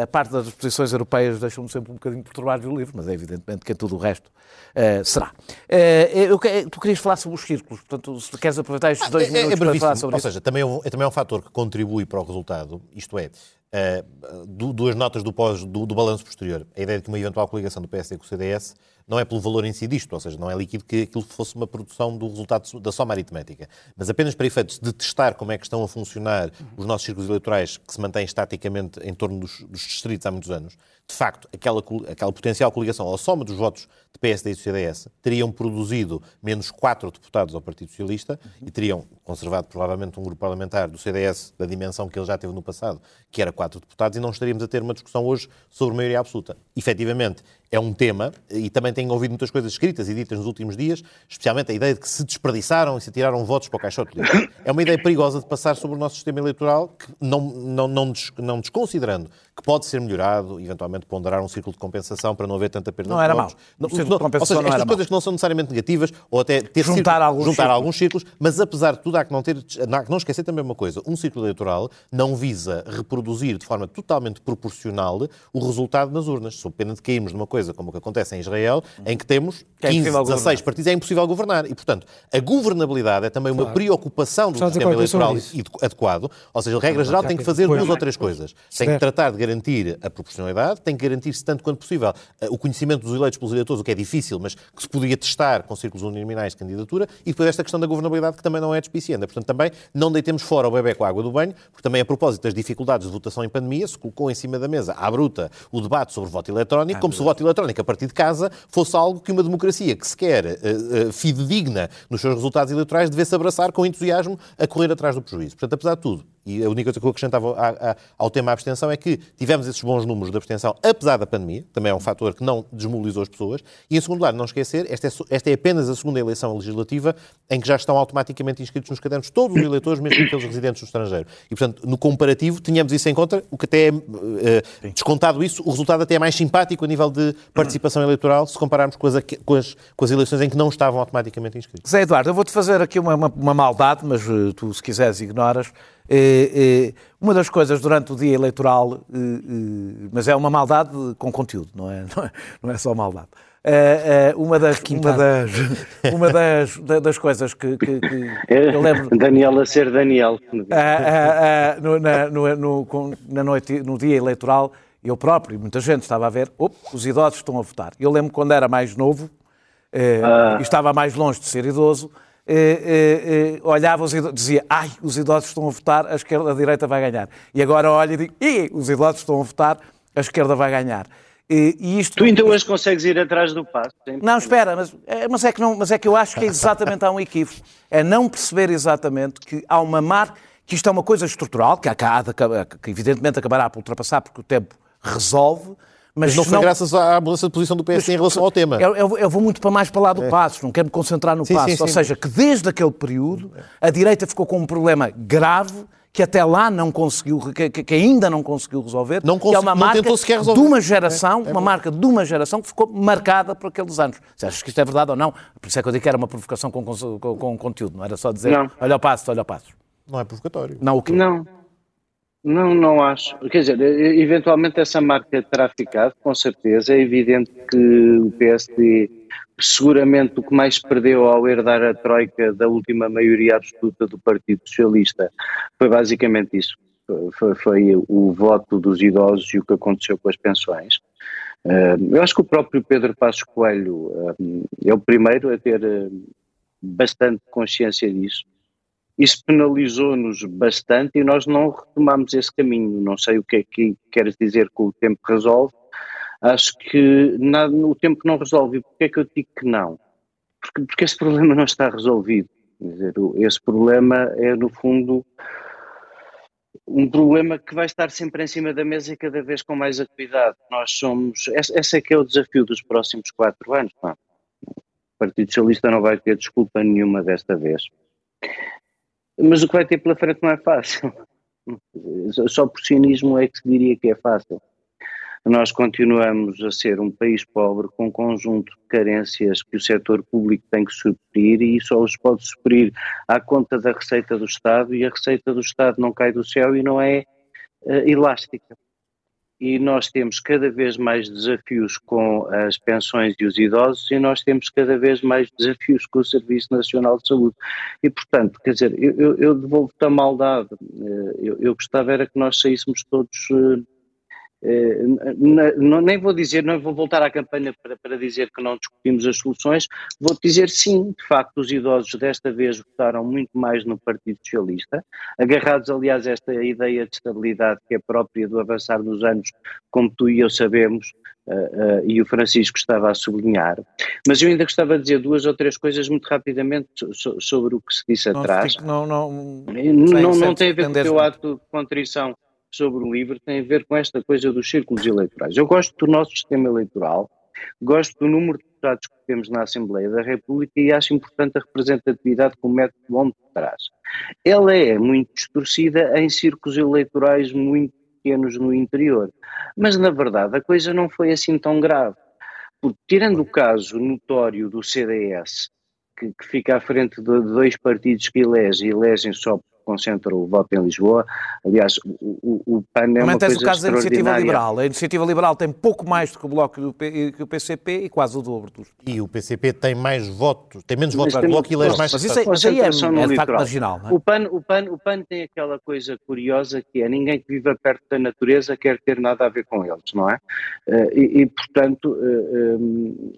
a parte das posições europeias, deixam-me sempre um bocadinho perturbados do livro, mas é evidentemente que em tudo o resto eh, será. Eh, eu, tu querias falar sobre os círculos, portanto, se queres aproveitar estes dois É- minutos é para falar sobre Ou isso. seja, também é, um, é também um fator que contribui para o resultado, isto é, eh, du- duas notas do, pós, do, do balanço posterior. A ideia de que uma eventual coligação do PSD com o CDS não é pelo valor em si disto, ou seja, não é líquido que aquilo fosse uma produção do resultado da soma aritmética, mas apenas para efeitos de testar como é que estão a funcionar os nossos círculos eleitorais que se mantêm estaticamente em torno dos, dos distritos há muitos anos. De facto, aquela, aquela potencial coligação, ou soma dos votos de PSD e do CDS, teriam produzido menos quatro deputados ao Partido Socialista e teriam conservado provavelmente um grupo parlamentar do CDS da dimensão que ele já teve no passado, que era quatro deputados, e não estaríamos a ter uma discussão hoje sobre maioria absoluta. Efetivamente, é um tema, e também tenho ouvido muitas coisas escritas e ditas nos últimos dias, especialmente a ideia de que se desperdiçaram e se tiraram votos para o caixote livre. É uma ideia perigosa de passar sobre o nosso sistema eleitoral, que não, não, não, des, não desconsiderando que pode ser melhorado, eventualmente ponderar um círculo de compensação para não haver tanta perda não de votos. Não era. Não, ou seja, estas coisas que não são necessariamente negativas, ou até ter juntar, círculos, alguns, juntar círculos. alguns círculos, mas apesar de tudo há que não, ter, há que não esquecer também uma coisa, um círculo eleitoral não visa reproduzir de forma totalmente proporcional o resultado nas urnas, sob pena de cairmos numa coisa como o que acontece em Israel, em que temos 15, é 16 partidos, é impossível governar. E, portanto, a governabilidade é também uma claro. preocupação do sistema eleitoral adequado, ou seja, a regra geral tem que fazer duas ou três coisas. Tem que tratar de garantir a proporcionalidade, tem que garantir-se tanto quanto possível o conhecimento dos eleitos pelos eleitores, o que é difícil, mas que se podia testar com círculos uninominais de candidatura, e depois esta questão da governabilidade, que também não é despicienda. Portanto, também não deitemos fora o bebê com a água do banho, porque também a propósito das dificuldades de votação em pandemia, se colocou em cima da mesa, à bruta, o debate sobre o voto eletrónico, ah, como se o voto eletrónico a partir de casa fosse algo que uma democracia que se quer uh, uh, fidedigna nos seus resultados eleitorais devesse abraçar com entusiasmo a correr atrás do prejuízo. Portanto, apesar de tudo, e a única coisa que eu acrescentava ao tema abstenção é que tivemos esses bons números de abstenção, apesar da pandemia, também é um fator que não desmobilizou as pessoas. E, em segundo lugar, não esquecer, esta é, esta é apenas a segunda eleição legislativa em que já estão automaticamente inscritos nos cadernos todos os eleitores, mesmo aqueles residentes no estrangeiro. E, portanto, no comparativo, tínhamos isso em conta, o que até é, uh, descontado isso, o resultado até é mais simpático a nível de participação eleitoral, se compararmos com as, com as, com as eleições em que não estavam automaticamente inscritos. Zé Eduardo, eu vou-te fazer aqui uma, uma, uma maldade, mas uh, tu, se quiseres, ignoras. É, é, uma das coisas durante o dia eleitoral, é, mas é uma maldade com conteúdo, não é, não é, não é só maldade. uma das, uma das, uma das, das coisas que, que, que eu lembro. Daniel a ser Daniel. no, na, no, no, na noite, no dia eleitoral, eu próprio, muita gente estava a ver, os idosos estão a votar. Eu lembro quando era mais novo, ah. e estava mais longe de ser idoso, eh, eh, eh, olhava os idosos, dizia, ai, os idosos estão a votar, a esquerda, a direita vai ganhar. E agora olha e digo, e os idosos estão a votar, a esquerda vai ganhar. E, e isto... Tu então hoje consegues ir atrás do passo? Não, espera, mas, mas, é que não, mas é que eu acho que é exatamente há um equívoco. É não perceber exatamente que há uma marca, que isto é uma coisa estrutural, que, há, que evidentemente acabará por ultrapassar porque o tempo resolve, mas, mas não foi não... graças à mudança de posição do PS em relação ao tema. Eu, eu, eu, vou muito para mais para lá do é. Passos, não quero me concentrar no sim, Passos. Sim, sim. Ou seja, que desde aquele período a direita ficou com um problema grave que até lá não conseguiu, que, que ainda não conseguiu resolver, não que é uma marca de uma geração, é, é uma marca de uma geração que ficou marcada por aqueles anos. Se achas que isto é verdade ou não? Por isso é que eu digo que era uma provocação com, com, com conteúdo, não era só dizer não. olha o passo, olha o passo. Não é provocatório. Não, o quê? Não. Não, não acho. Quer dizer, eventualmente essa marca terá ficado, com certeza. É evidente que o PSD, seguramente, o que mais perdeu ao herdar a troika da última maioria absoluta do Partido Socialista foi basicamente isso. Foi, foi o voto dos idosos e o que aconteceu com as pensões. Eu acho que o próprio Pedro Passos Coelho é o primeiro a ter bastante consciência disso isso penalizou-nos bastante e nós não retomamos esse caminho. Não sei o que é que queres dizer que o tempo resolve. Acho que nada, o tempo não resolve. E porquê é que eu digo que não? Porque, porque esse problema não está resolvido. Quer dizer, esse problema é, no fundo, um problema que vai estar sempre em cima da mesa e cada vez com mais acuidade. Nós somos. Esse é que é o desafio dos próximos quatro anos. O Partido Socialista não vai ter desculpa nenhuma desta vez. Mas o que vai ter pela frente não é fácil. Só por cinismo é que se diria que é fácil. Nós continuamos a ser um país pobre com um conjunto de carências que o setor público tem que suprir e só os pode suprir à conta da receita do Estado e a receita do Estado não cai do céu e não é uh, elástica e nós temos cada vez mais desafios com as pensões e os idosos e nós temos cada vez mais desafios com o Serviço Nacional de Saúde. E, portanto, quer dizer, eu, eu devolvo-te a maldade. Eh, eu, eu gostava era que nós saíssemos todos eh, não, nem vou dizer, não vou voltar à campanha para, para dizer que não discutimos as soluções, vou dizer sim, de facto, os idosos desta vez votaram muito mais no Partido Socialista, agarrados, aliás, a esta ideia de estabilidade que é própria do avançar dos anos, como tu e eu sabemos, uh, uh, e o Francisco estava a sublinhar. Mas eu ainda gostava de dizer duas ou três coisas muito rapidamente so, sobre o que se disse não, atrás. Não, não, não, não tem a ver com o teu ato de contrição sobre o livro tem a ver com esta coisa dos círculos eleitorais. Eu gosto do nosso sistema eleitoral Gosto do número de deputados que temos na Assembleia da República e acho importante a representatividade que o método onde traz. Ela é muito distorcida em círculos eleitorais muito pequenos no interior. Mas, na verdade, a coisa não foi assim tão grave. Porque, tirando o caso notório do CDS, que, que fica à frente de dois partidos que elegem, elegem só concentra o voto em Lisboa. Aliás, o, o, o PAN é uma coisa o caso da Iniciativa Liberal. A Iniciativa Liberal tem pouco mais do que o Bloco do P, que o PCP e quase o dobro dos... E o PCP tem mais votos, tem menos votos do Bloco e elege mais... Mas isso, é, aí é, é de facto marginal. É? O, PAN, o, PAN, o PAN tem aquela coisa curiosa que é ninguém que viva perto da natureza quer ter nada a ver com eles, não é? Eh, e, e portanto, eh,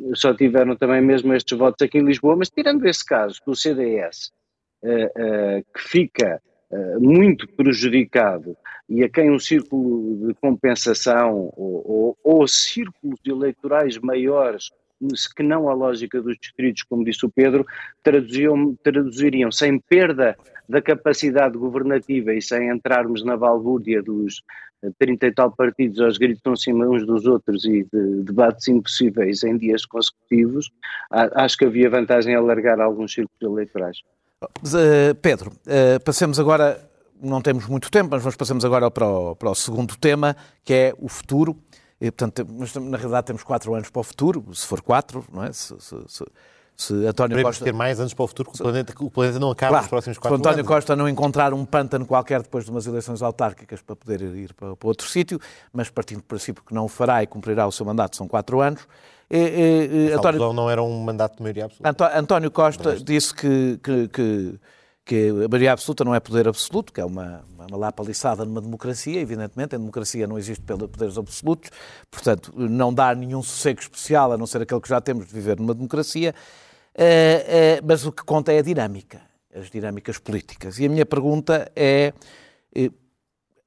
eh, só tiveram também mesmo estes votos aqui em Lisboa, mas tirando esse caso do CDS, que fica eh, muito prejudicado e a quem um círculo de compensação ou, ou, ou círculos eleitorais maiores que não a lógica dos distritos, como disse o Pedro, traduziam, traduziriam sem perda da capacidade governativa e sem entrarmos na balbúrdia dos 30 e tal partidos aos gritos em cima uns dos outros e de debates impossíveis em dias consecutivos, acho que havia vantagem em alargar alguns círculos eleitorais. Uh, Pedro, uh, passemos agora, não temos muito tempo, mas vamos passemos agora para o, para o segundo tema, que é o futuro. E, portanto, mas, na realidade temos quatro anos para o futuro, se for quatro, não é? Se, se, se, se António Podemos Costa... ter mais anos para o futuro, que o planeta, o planeta não acaba claro, nos próximos quatro anos. Se António anos. Costa não encontrar um pântano qualquer depois de umas eleições autárquicas para poder ir para, para outro sítio, mas partindo do princípio que não o fará e cumprirá o seu mandato, são quatro anos, e, e, António, não era um mandato de maioria absoluta. António Costa disse que, que, que, que, a maioria absoluta não é poder absoluto, que é uma, uma lapaliçada numa democracia, evidentemente. Em democracia não existe poderes absolutos, portanto, não dá nenhum sossego especial, a não ser aquele que já temos de viver numa democracia. Uh, mas o que conta é a dinâmica, as dinâmicas políticas. E a minha pergunta é: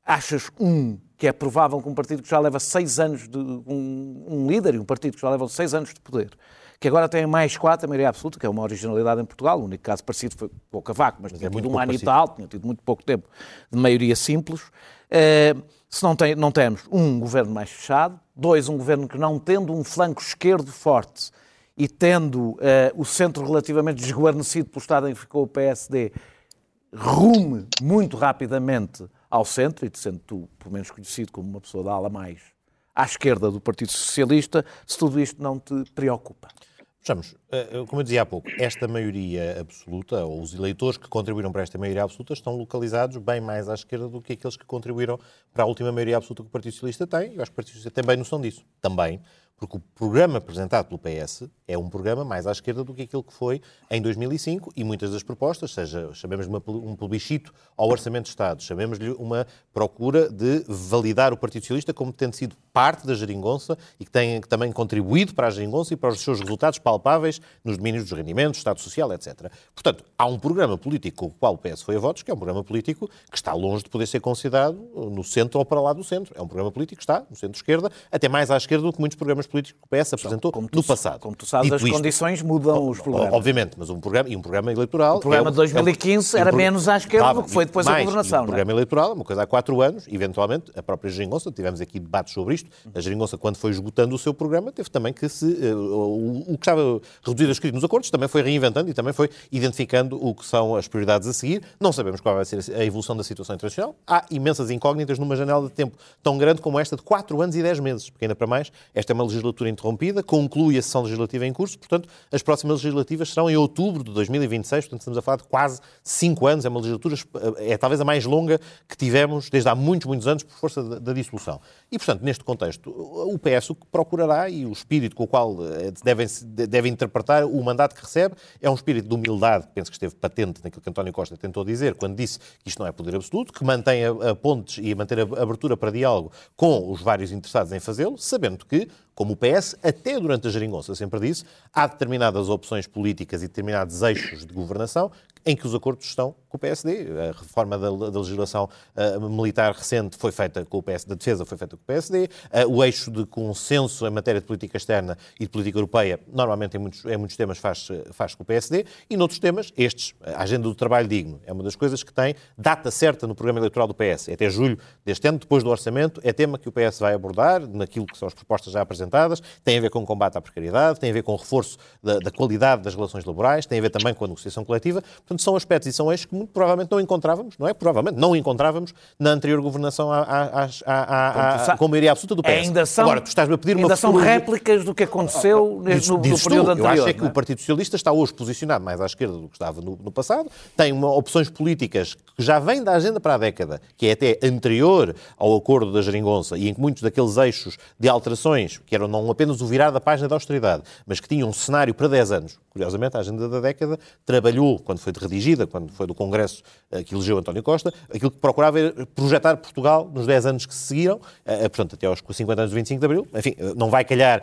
achas, um, que é provável que um partido que já leva seis anos de um, um líder e um partido que já leva seis anos de poder, que agora tem mais quatro, a maioria absoluta, que é uma originalidade em Portugal, o único caso parecido foi o Cavaco, mas, mas tinha é tido um ano e tal, tinha tido muito pouco tempo de maioria simples. Uh, se não, tem, não temos, um, governo mais fechado, dois, um governo que não tendo um flanco esquerdo forte e tendo uh, o centro relativamente desguarnecido pelo estado em que ficou o PSD, rume muito rapidamente ao centro, e sendo tu, pelo menos, conhecido como uma pessoa da ala mais à esquerda do Partido Socialista, se tudo isto não te preocupa. Vejamos, eh, como eu dizia há pouco, esta maioria absoluta, ou os eleitores que contribuíram para esta maioria absoluta, estão localizados bem mais à esquerda do que aqueles que contribuíram para a última maioria absoluta que o Partido Socialista tem. Eu acho que o Partido Socialista tem bem noção disso. Também, porque o programa apresentado pelo PS é um programa mais à esquerda do que aquilo que foi em 2005 e muitas das propostas, seja chamemos-lhe um plebiscito ao Orçamento de Estado, chamemos-lhe uma procura de validar o Partido Socialista como tendo sido parte da geringonça e que tem que também contribuído para a geringonça e para os seus resultados palpáveis nos domínios dos rendimentos, Estado Social, etc. Portanto, há um programa político com o qual o PS foi a votos, que é um programa político que está longe de poder ser considerado no centro ou para lá do centro. É um programa político que está no centro-esquerda, até mais à esquerda do que muitos programas políticos que o PS apresentou tu, no passado. Como tu sabes, Dito as isto, condições mudam os programas. Obviamente, mas um programa, e um programa eleitoral... O programa é, de 2015 é, era menos à esquerda do que foi depois mais, a governação. Um programa eleitoral, uma coisa há quatro anos, eventualmente, a própria Geringonça, tivemos aqui debates sobre isto, a Geringonça, quando foi esgotando o seu programa, teve também que se... Uh, o, o, que estava reduzido a escrito nos acordos também foi reinventando e também foi identificando o que são as prioridades a seguir. Não sabemos qual vai ser a evolução da situação internacional. Há imensas incógnitas numa janela de tempo tão grande como esta de quatro anos e dez meses, porque ainda para mais, esta é uma legislatura interrompida, conclui a sessão legislativa em curso, portanto, as próximas legislativas serão em outubro de 2026, portanto, estamos a falar de quase cinco anos, é uma legislatura, é talvez a mais longa que tivemos desde há muitos, muitos anos por força da, da dissolução. E, portanto, neste contexto, o PS o que procurará e o espírito com o qual eh, devem, deve interpretar o mandato que recebe é um espírito de humildade, penso que esteve patente naquilo que António Costa tentou dizer quando disse que isto não é poder absoluto, que mantém a, a pontes e manter a abertura para diálogo com os vários interessados em fazê-lo, sabendo que como o PS, até durante a geringonça sempre disse, há determinadas opções políticas e determinados eixos de governação em que os acordos estão com o PSD. A reforma da, da legislação uh, militar recente foi feita com o PSD, da defesa foi feita com o PSD. Uh, eh, o eixo de consenso em matéria de política externa e de política europeia, normalmente em muitos, em muitos temas faz, faz com o PSD. E noutros temas, estes, a agenda do trabalho digno, é uma das coisas que tem data certa no programa eleitoral do PS. É até julho deste ano, depois do orçamento, é tema que o PS vai abordar, naquilo que são as propostas já apresentadas apresentadas, tem a ver com o combate à precariedade, tem a ver com o reforço da, da, qualidade das relações laborais, tem a ver também com a negociação coletiva. Portanto, são aspectos e são eixos que muito provavelmente não encontrávamos, não é? Provavelmente não encontrávamos na anterior governação à, à, à, à, com a maioria absoluta do PS. Ainda são, Agora, tu estás-me a pedir ainda uma são réplicas do que aconteceu no, no, período tu, anterior. Eu acho é que o é? Partido Socialista está hoje posicionado mais à esquerda do que estava no, no passado, tem uma, opções políticas que já vêm da agenda para a década, que é até anterior ao acordo da Geringonça e em que muitos daqueles eixos de alterações, que eram não apenas o virar da página da austeridade, mas que tinham um cenário para 10 anos. Curiosamente, a agenda da década trabalhou, quando foi redigida, quando foi do Congresso eh, que elegeu António Costa, aquilo que procurava era projetar Portugal nos 10 anos que se seguiram, eh, portanto, até aos 50 anos de 25 de Abril. Enfim, eh, não vai calhar,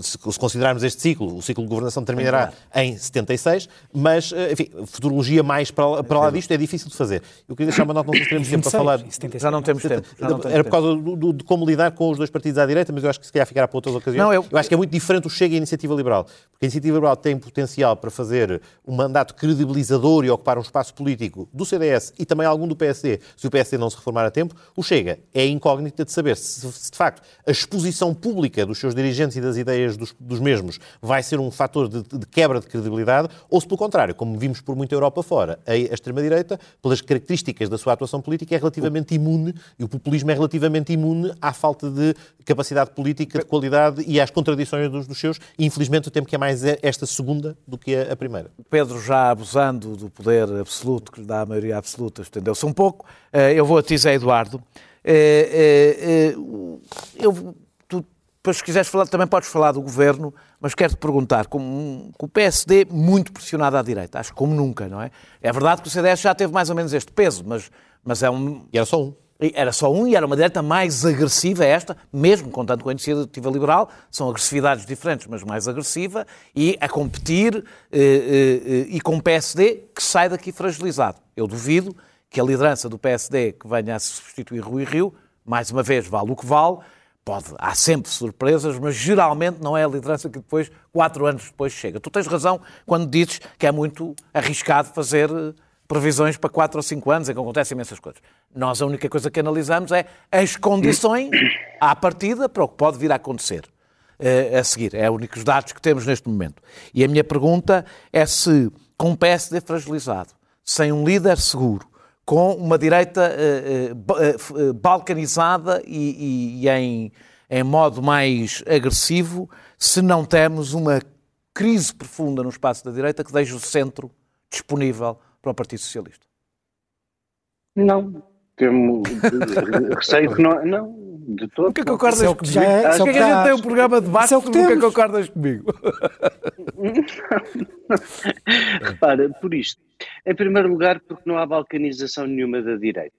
se considerarmos este ciclo, o ciclo de governação terminará em 76, mas, enfim, futurologia mais para, para lá disto é difícil de fazer. Eu queria deixar uma nota, não sei se teremos tempo para falar. Já não temos tempo. Era por causa do, do, de como lidar com os dois partidos à direita, mas eu acho que se calhar ficará para outras ocasiões. Não, eu... eu acho que é muito diferente o Chega e a Iniciativa Liberal. Porque a Iniciativa Liberal tem potencial para fazer um mandato credibilizador e ocupar um espaço político do CDS e também algum do PSD, se o PSD não se reformar a tempo. O Chega é incógnita de saber se, se de facto, a exposição pública dos seus dirigentes e das ideias dos, dos mesmos vai ser um fator de, de, quebra de credibilidade ou se, pelo contrário, como vimos por muita Europa fora, a, a extrema-direita, pelas características da sua atuação política, é relativamente imune e o populismo é relativamente imune à falta de capacidade política, de qualidade e às contradições dos, dos seus. E, infelizmente, o tempo que é mais esta segunda do que a, a primeira. Pedro, já abusando do poder absoluto que lhe dá a maioria absoluta, estendeu-se um pouco. Eh, eu vou a ti, Zé Eduardo. Eh, eh, eu, tu, depois, se quiseres falar, também podes falar do governo, mas quero-te perguntar, com, com, o PSD muito pressionado à direita, acho que como nunca, não é? É verdade que o CDS já teve mais ou menos este peso, mas, mas é um. E era só um. Era só um e era uma direita mais agressiva esta, mesmo contando com a iniciativa liberal, são agressividades diferentes, mas mais agressiva, e a competir eh, eh, e com o PSD que sai daqui fragilizado. Eu duvido que a liderança do PSD que venha a substituir Rui Rio, mais uma vez, vale o que vale, pode, há sempre surpresas, mas geralmente não é a liderança que depois, quatro anos depois, chega. Tu tens razão quando dizes que é muito arriscado fazer eh, previsões para 4 ou 5 anos em que acontecem imensas coisas. Nós a única coisa que analisamos é as condições à partida para o que pode vir a acontecer uh, a seguir. É os únicos dados que temos neste momento. E a minha pergunta é se, com o PSD fragilizado, sem um líder seguro, com uma direita uh, uh, balcanizada e, e, e em, em modo mais agressivo, se não temos uma crise profunda no espaço da direita que deixe o centro disponível para o Partido Socialista? Não. Temo, receio que não. Não, de todo. Nunca concordas é comigo? É, Acho que, que a gente tem um programa de debate é que nunca concordas comigo. Repara, por isto. Em primeiro lugar, porque não há balcanização nenhuma da direita.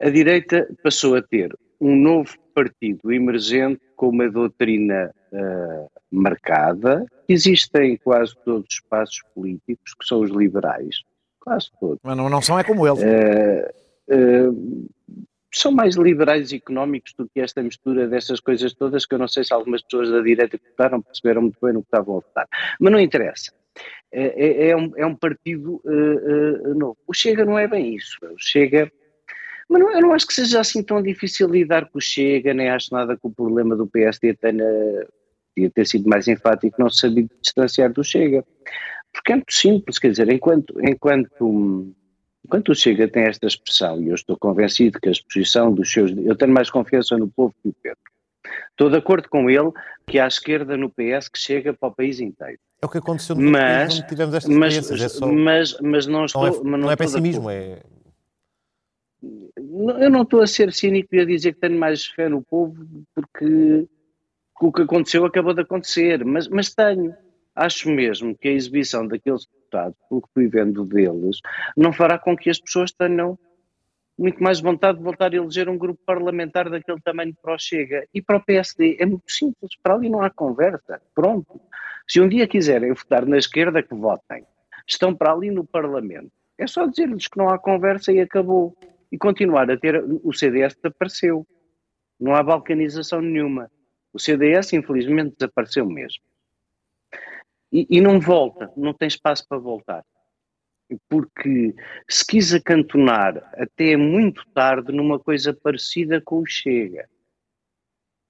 A direita passou a ter um novo partido emergente com uma doutrina uh, marcada. Existem quase todos os espaços políticos, que são os liberais, quase todos. Mas não, não são é como eles. Uh, uh, são mais liberais económicos do que esta mistura dessas coisas todas, que eu não sei se algumas pessoas da direita que votaram perceberam muito bem no que estavam a votar. Mas não interessa. É, é, é um, é um partido novo. O Chega não é bem isso. O Chega mas não, eu não acho que seja assim tão difícil lidar com o Chega, nem acho nada que o problema do PSD tenha, tenha ter sido mais enfático, não sabia distanciar do Chega. Porque é muito simples, quer dizer, enquanto, enquanto, enquanto o Chega tem esta expressão, e eu estou convencido que a exposição dos seus. Eu tenho mais confiança no povo que o Pedro. Estou de acordo com ele que há esquerda no PS que chega para o país inteiro. É o que aconteceu no mas, país tivemos estas mas. É só... mas, mas não estou. Não é, não não é pessimismo, é eu não estou a ser cínico e a dizer que tenho mais fé no povo porque o que aconteceu acabou de acontecer, mas, mas tenho. Acho mesmo que a exibição daqueles deputados, pelo que fui vendo deles, não fará com que as pessoas tenham muito mais vontade de voltar a eleger um grupo parlamentar daquele tamanho para o Chega. E para o PSD é muito simples, para ali não há conversa. Pronto. Se um dia quiserem votar na esquerda, que votem. Estão para ali no Parlamento. É só dizer-lhes que não há conversa e acabou e continuar a ter. O CDS desapareceu. Não há balcanização nenhuma. O CDS, infelizmente, desapareceu mesmo. E, e não volta, não tem espaço para voltar. Porque se quis acantonar até muito tarde numa coisa parecida com o Chega.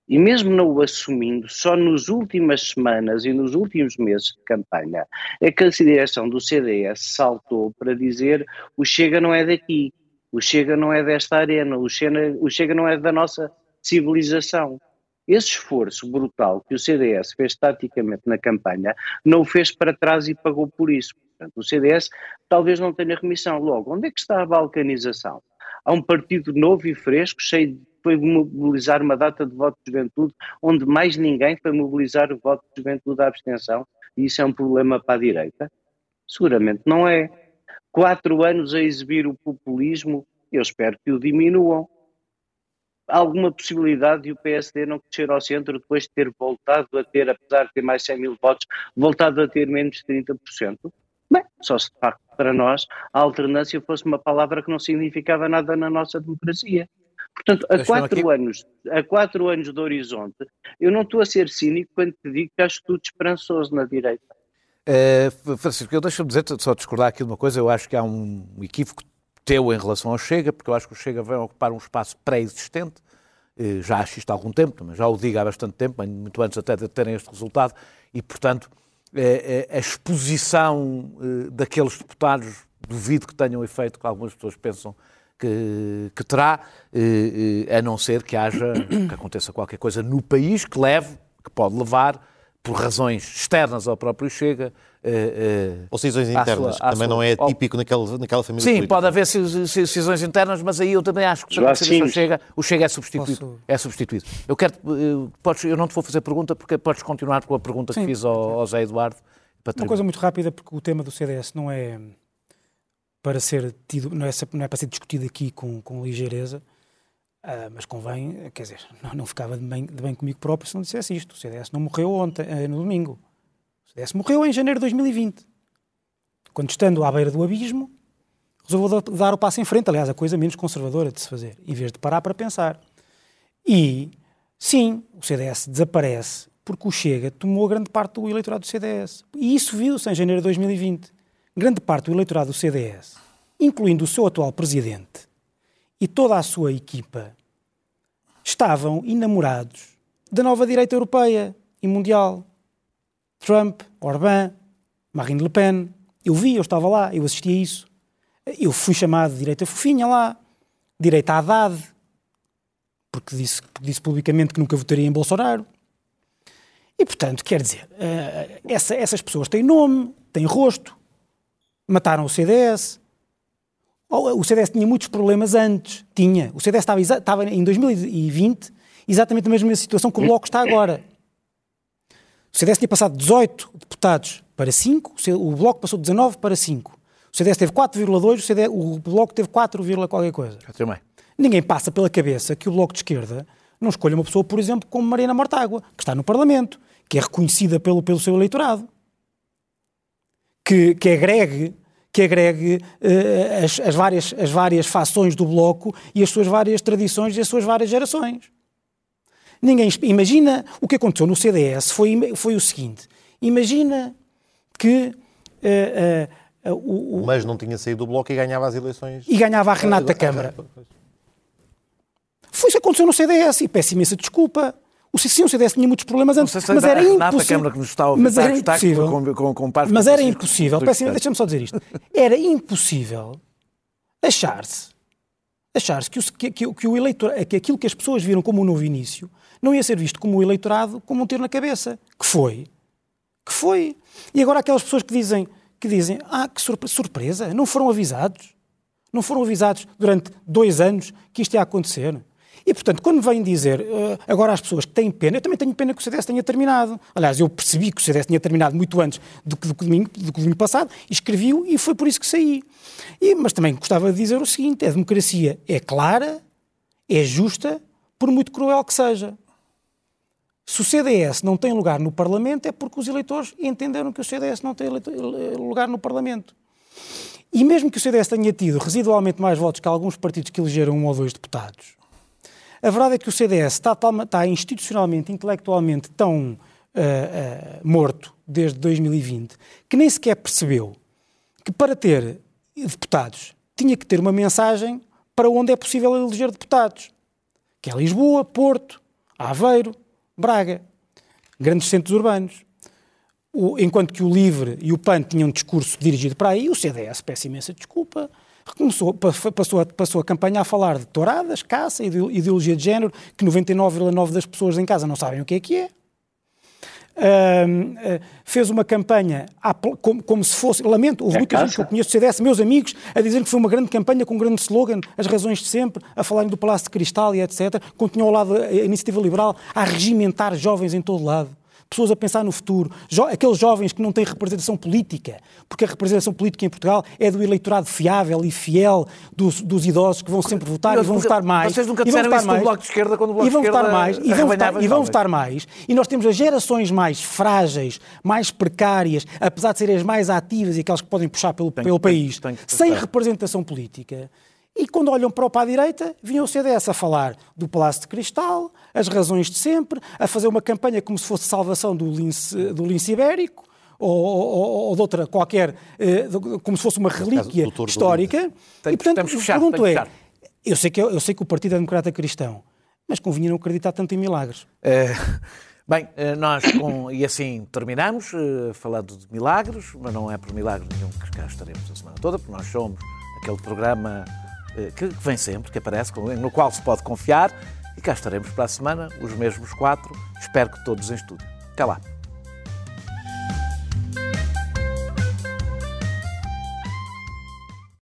e mesmo não o assumindo, só nas últimas semanas e nos últimos meses de campanha é que a direção do CDS saltou para dizer o Chega não é daqui, o Chega não é desta arena, o Chega, o Chega não é da nossa civilização. Esse esforço brutal que o CDS fez taticamente na campanha não o fez para trás e pagou por isso. Portanto, o CDS talvez não tenha remissão. Logo, onde é que está a balcanização? Há um partido novo e fresco, cheio de foi mobilizar uma data de voto de juventude, onde mais ninguém foi mobilizar o voto de juventude da abstenção, e isso é um problema para a direita? Seguramente não é. Quatro anos a exibir o populismo, eu espero que o diminuam. Alguma possibilidade de o PSD não crescer ao centro depois de ter voltado a ter, apesar de ter mais 100 mil votos, voltado a ter menos de 30%? Bem, só se de facto para nós a alternância fosse uma palavra que não significava nada na nossa democracia. Portanto, a quatro, anos, a quatro anos de horizonte, eu não estou a ser cínico quando te digo que acho tudo esperançoso na direita. Uh, Francisco, eu deixo-me dizer, só discordar aqui de uma coisa, eu acho que há um equívoco teu em relação ao Chega, porque eu acho que o Chega vai ocupar um espaço pré-existente, uh, já acho isto há algum tempo, mas já o digo há bastante tempo, muito antes até de terem este resultado, e portanto uh, a exposição daqueles deputados, duvido que tenham efeito que algumas pessoas pensam que, que terá, eh, eh, a não ser que haja, que aconteça qualquer coisa no país que leve, que pode levar, por razões externas ao próprio Chega. Uh, uh, Ou cisões internas, sua, também sua... não é típico naquela, naquela família Sim, política. pode haver cisões internas, mas aí eu também acho que para o Chega, o Chega é substituído. Posso... É substituído. Eu, quero, podes, eu não te vou fazer pergunta, porque podes continuar com a pergunta Sim. que fiz ao, ao Zé Eduardo. Uma coisa muito rápida, porque o tema do CDS não é para ser tido, não é, não é para ser discutido aqui com, com ligeireza, uh, mas convém, quer dizer, não, não ficava de bem, de bem, comigo próprio se não dissesse isto. O CDS não morreu ontem, uh, no domingo. O CDS morreu em janeiro de 2020. Quando estando à beira do abismo, resolveu dar o passo em frente, aliás, a coisa menos conservadora de se fazer, em vez de parar para pensar. E, sim, o CDS desaparece porque o Chega tomou grande parte do eleitorado do CDS. E isso viu-se em janeiro de 2020 grande parte do eleitorado do CDS, incluindo o seu atual presidente e toda a sua equipa, estavam enamorados da nova direita europeia e mundial. Trump, Orbán, Marine Le Pen. Eu vi, eu estava lá, eu assisti a isso. Eu fui chamado de direita fofinha lá, direita Haddad, porque disse, disse publicamente que nunca votaria em Bolsonaro. E, portanto, quer dizer, uh, essa, essas pessoas têm nome, têm rosto, mataram o CDS. O CDS tinha muitos problemas antes. Tinha. O CDS estava, estava em 2020 exatamente na mesma situação que o Bloco está agora. O CDS tinha passado 18 deputados para 5, o Bloco passou de 19 para 5. O CDS teve 4,2, o, o Bloco teve 4, qualquer coisa. Ninguém passa pela cabeça que o Bloco de Esquerda não escolha uma pessoa, por exemplo, como Mariana Mortágua, que está no Parlamento, que é reconhecida pelo, pelo seu eleitorado que, que agregue que agregue uh, as, as, várias, as várias fações do Bloco e as suas várias tradições e as suas várias gerações. Ninguém imagina o que aconteceu no CDS foi, foi o seguinte: imagina que uh, uh, o, o, Mas não tinha saído do Bloco e ganhava as eleições. E ganhava a Renata Câmara. Foi isso que aconteceu no CDS e peço imensa desculpa. O sim, o CDS tinha muitos problemas antes, mas era impossível. Que nos está a ouvir, mas era impossível. Com, com, com mas era impossível. Deixa-me só dizer isto. Era impossível achar-se achar-se que, que, que, que, o eleitor, que aquilo que as pessoas viram como um novo início não ia ser visto como o eleitorado como um tiro na cabeça. Que foi. Que foi. E agora aquelas pessoas que dizem, que dizem ah, que surpresa, não foram avisados. Não foram avisados durante dois anos que isto ia acontecer. E, portanto, quando vêm dizer uh, agora as pessoas que têm pena, eu também tenho pena que o CDS tenha terminado. Aliás, eu percebi que o CDS tinha terminado muito antes do que do, domingo, do domingo passado, escrevi-o e foi por isso que saí. E, mas também gostava de dizer o seguinte: a democracia é clara, é justa, por muito cruel que seja. Se o CDS não tem lugar no Parlamento é porque os eleitores entenderam que o CDS não tem lugar no Parlamento. E mesmo que o CDS tenha tido residualmente mais votos que alguns partidos que elegeram um ou dois deputados, a verdade é que o CDS está, está institucionalmente, intelectualmente tão uh, uh, morto desde 2020 que nem sequer percebeu que para ter deputados tinha que ter uma mensagem para onde é possível eleger deputados, que é Lisboa, Porto, Aveiro, Braga, grandes centros urbanos. O, enquanto que o LIVRE e o PAN tinham um discurso dirigido para aí, o CDS peço imensa desculpa, Começou, passou, a, passou a campanha a falar de touradas, caça, ideologia de género, que 99,9% das pessoas em casa não sabem o que é que é. Uh, uh, fez uma campanha como, como, se fosse, lamento, houve é muita gente que eu conheço do CDS, meus amigos, a dizer que foi uma grande campanha com um grande slogan, as razões de sempre, a falarem do Palácio de Cristal e etc. Continuou ao lado a iniciativa liberal a regimentar jovens em todo lado pessoas a pensar no futuro, jo aqueles jovens que não têm representação política, porque a representação política em Portugal é do eleitorado fiável e fiel dos, dos idosos que vão sempre votar e vão votar mais. Vocês nunca disseram isso mais, do Bloco de Esquerda quando o Bloco e vão de Esquerda votar mais, e vão votar, e vão votar mais. E nós temos as gerações mais frágeis, mais precárias, apesar de serem as mais ativas e aquelas que podem puxar pelo, pelo país, sem representação política. E quando olham para, para a direita, vinha o CDS a falar do Palácio de Cristal, as razões de sempre, a fazer uma campanha como se fosse salvação do lince, do lince ibérico, ou, ou, ou, de outra qualquer, eh, como se fosse uma relíquia histórica. Tem, e, portanto, fechar, pergunto é, eu sei, que, eu sei que o Partido é Democrata Cristão, mas convinha não acreditar tanto em milagres. É, bem, eh, nós, com, e assim terminamos, falando de milagres, mas não é por milagre nenhum que cá estaremos a semana toda, porque nós somos aquele programa que vem sempre, que aparece, no qual se pode confiar. E cá estaremos para a semana, os mesmos quatro. Espero que todos em estúdio. Até lá.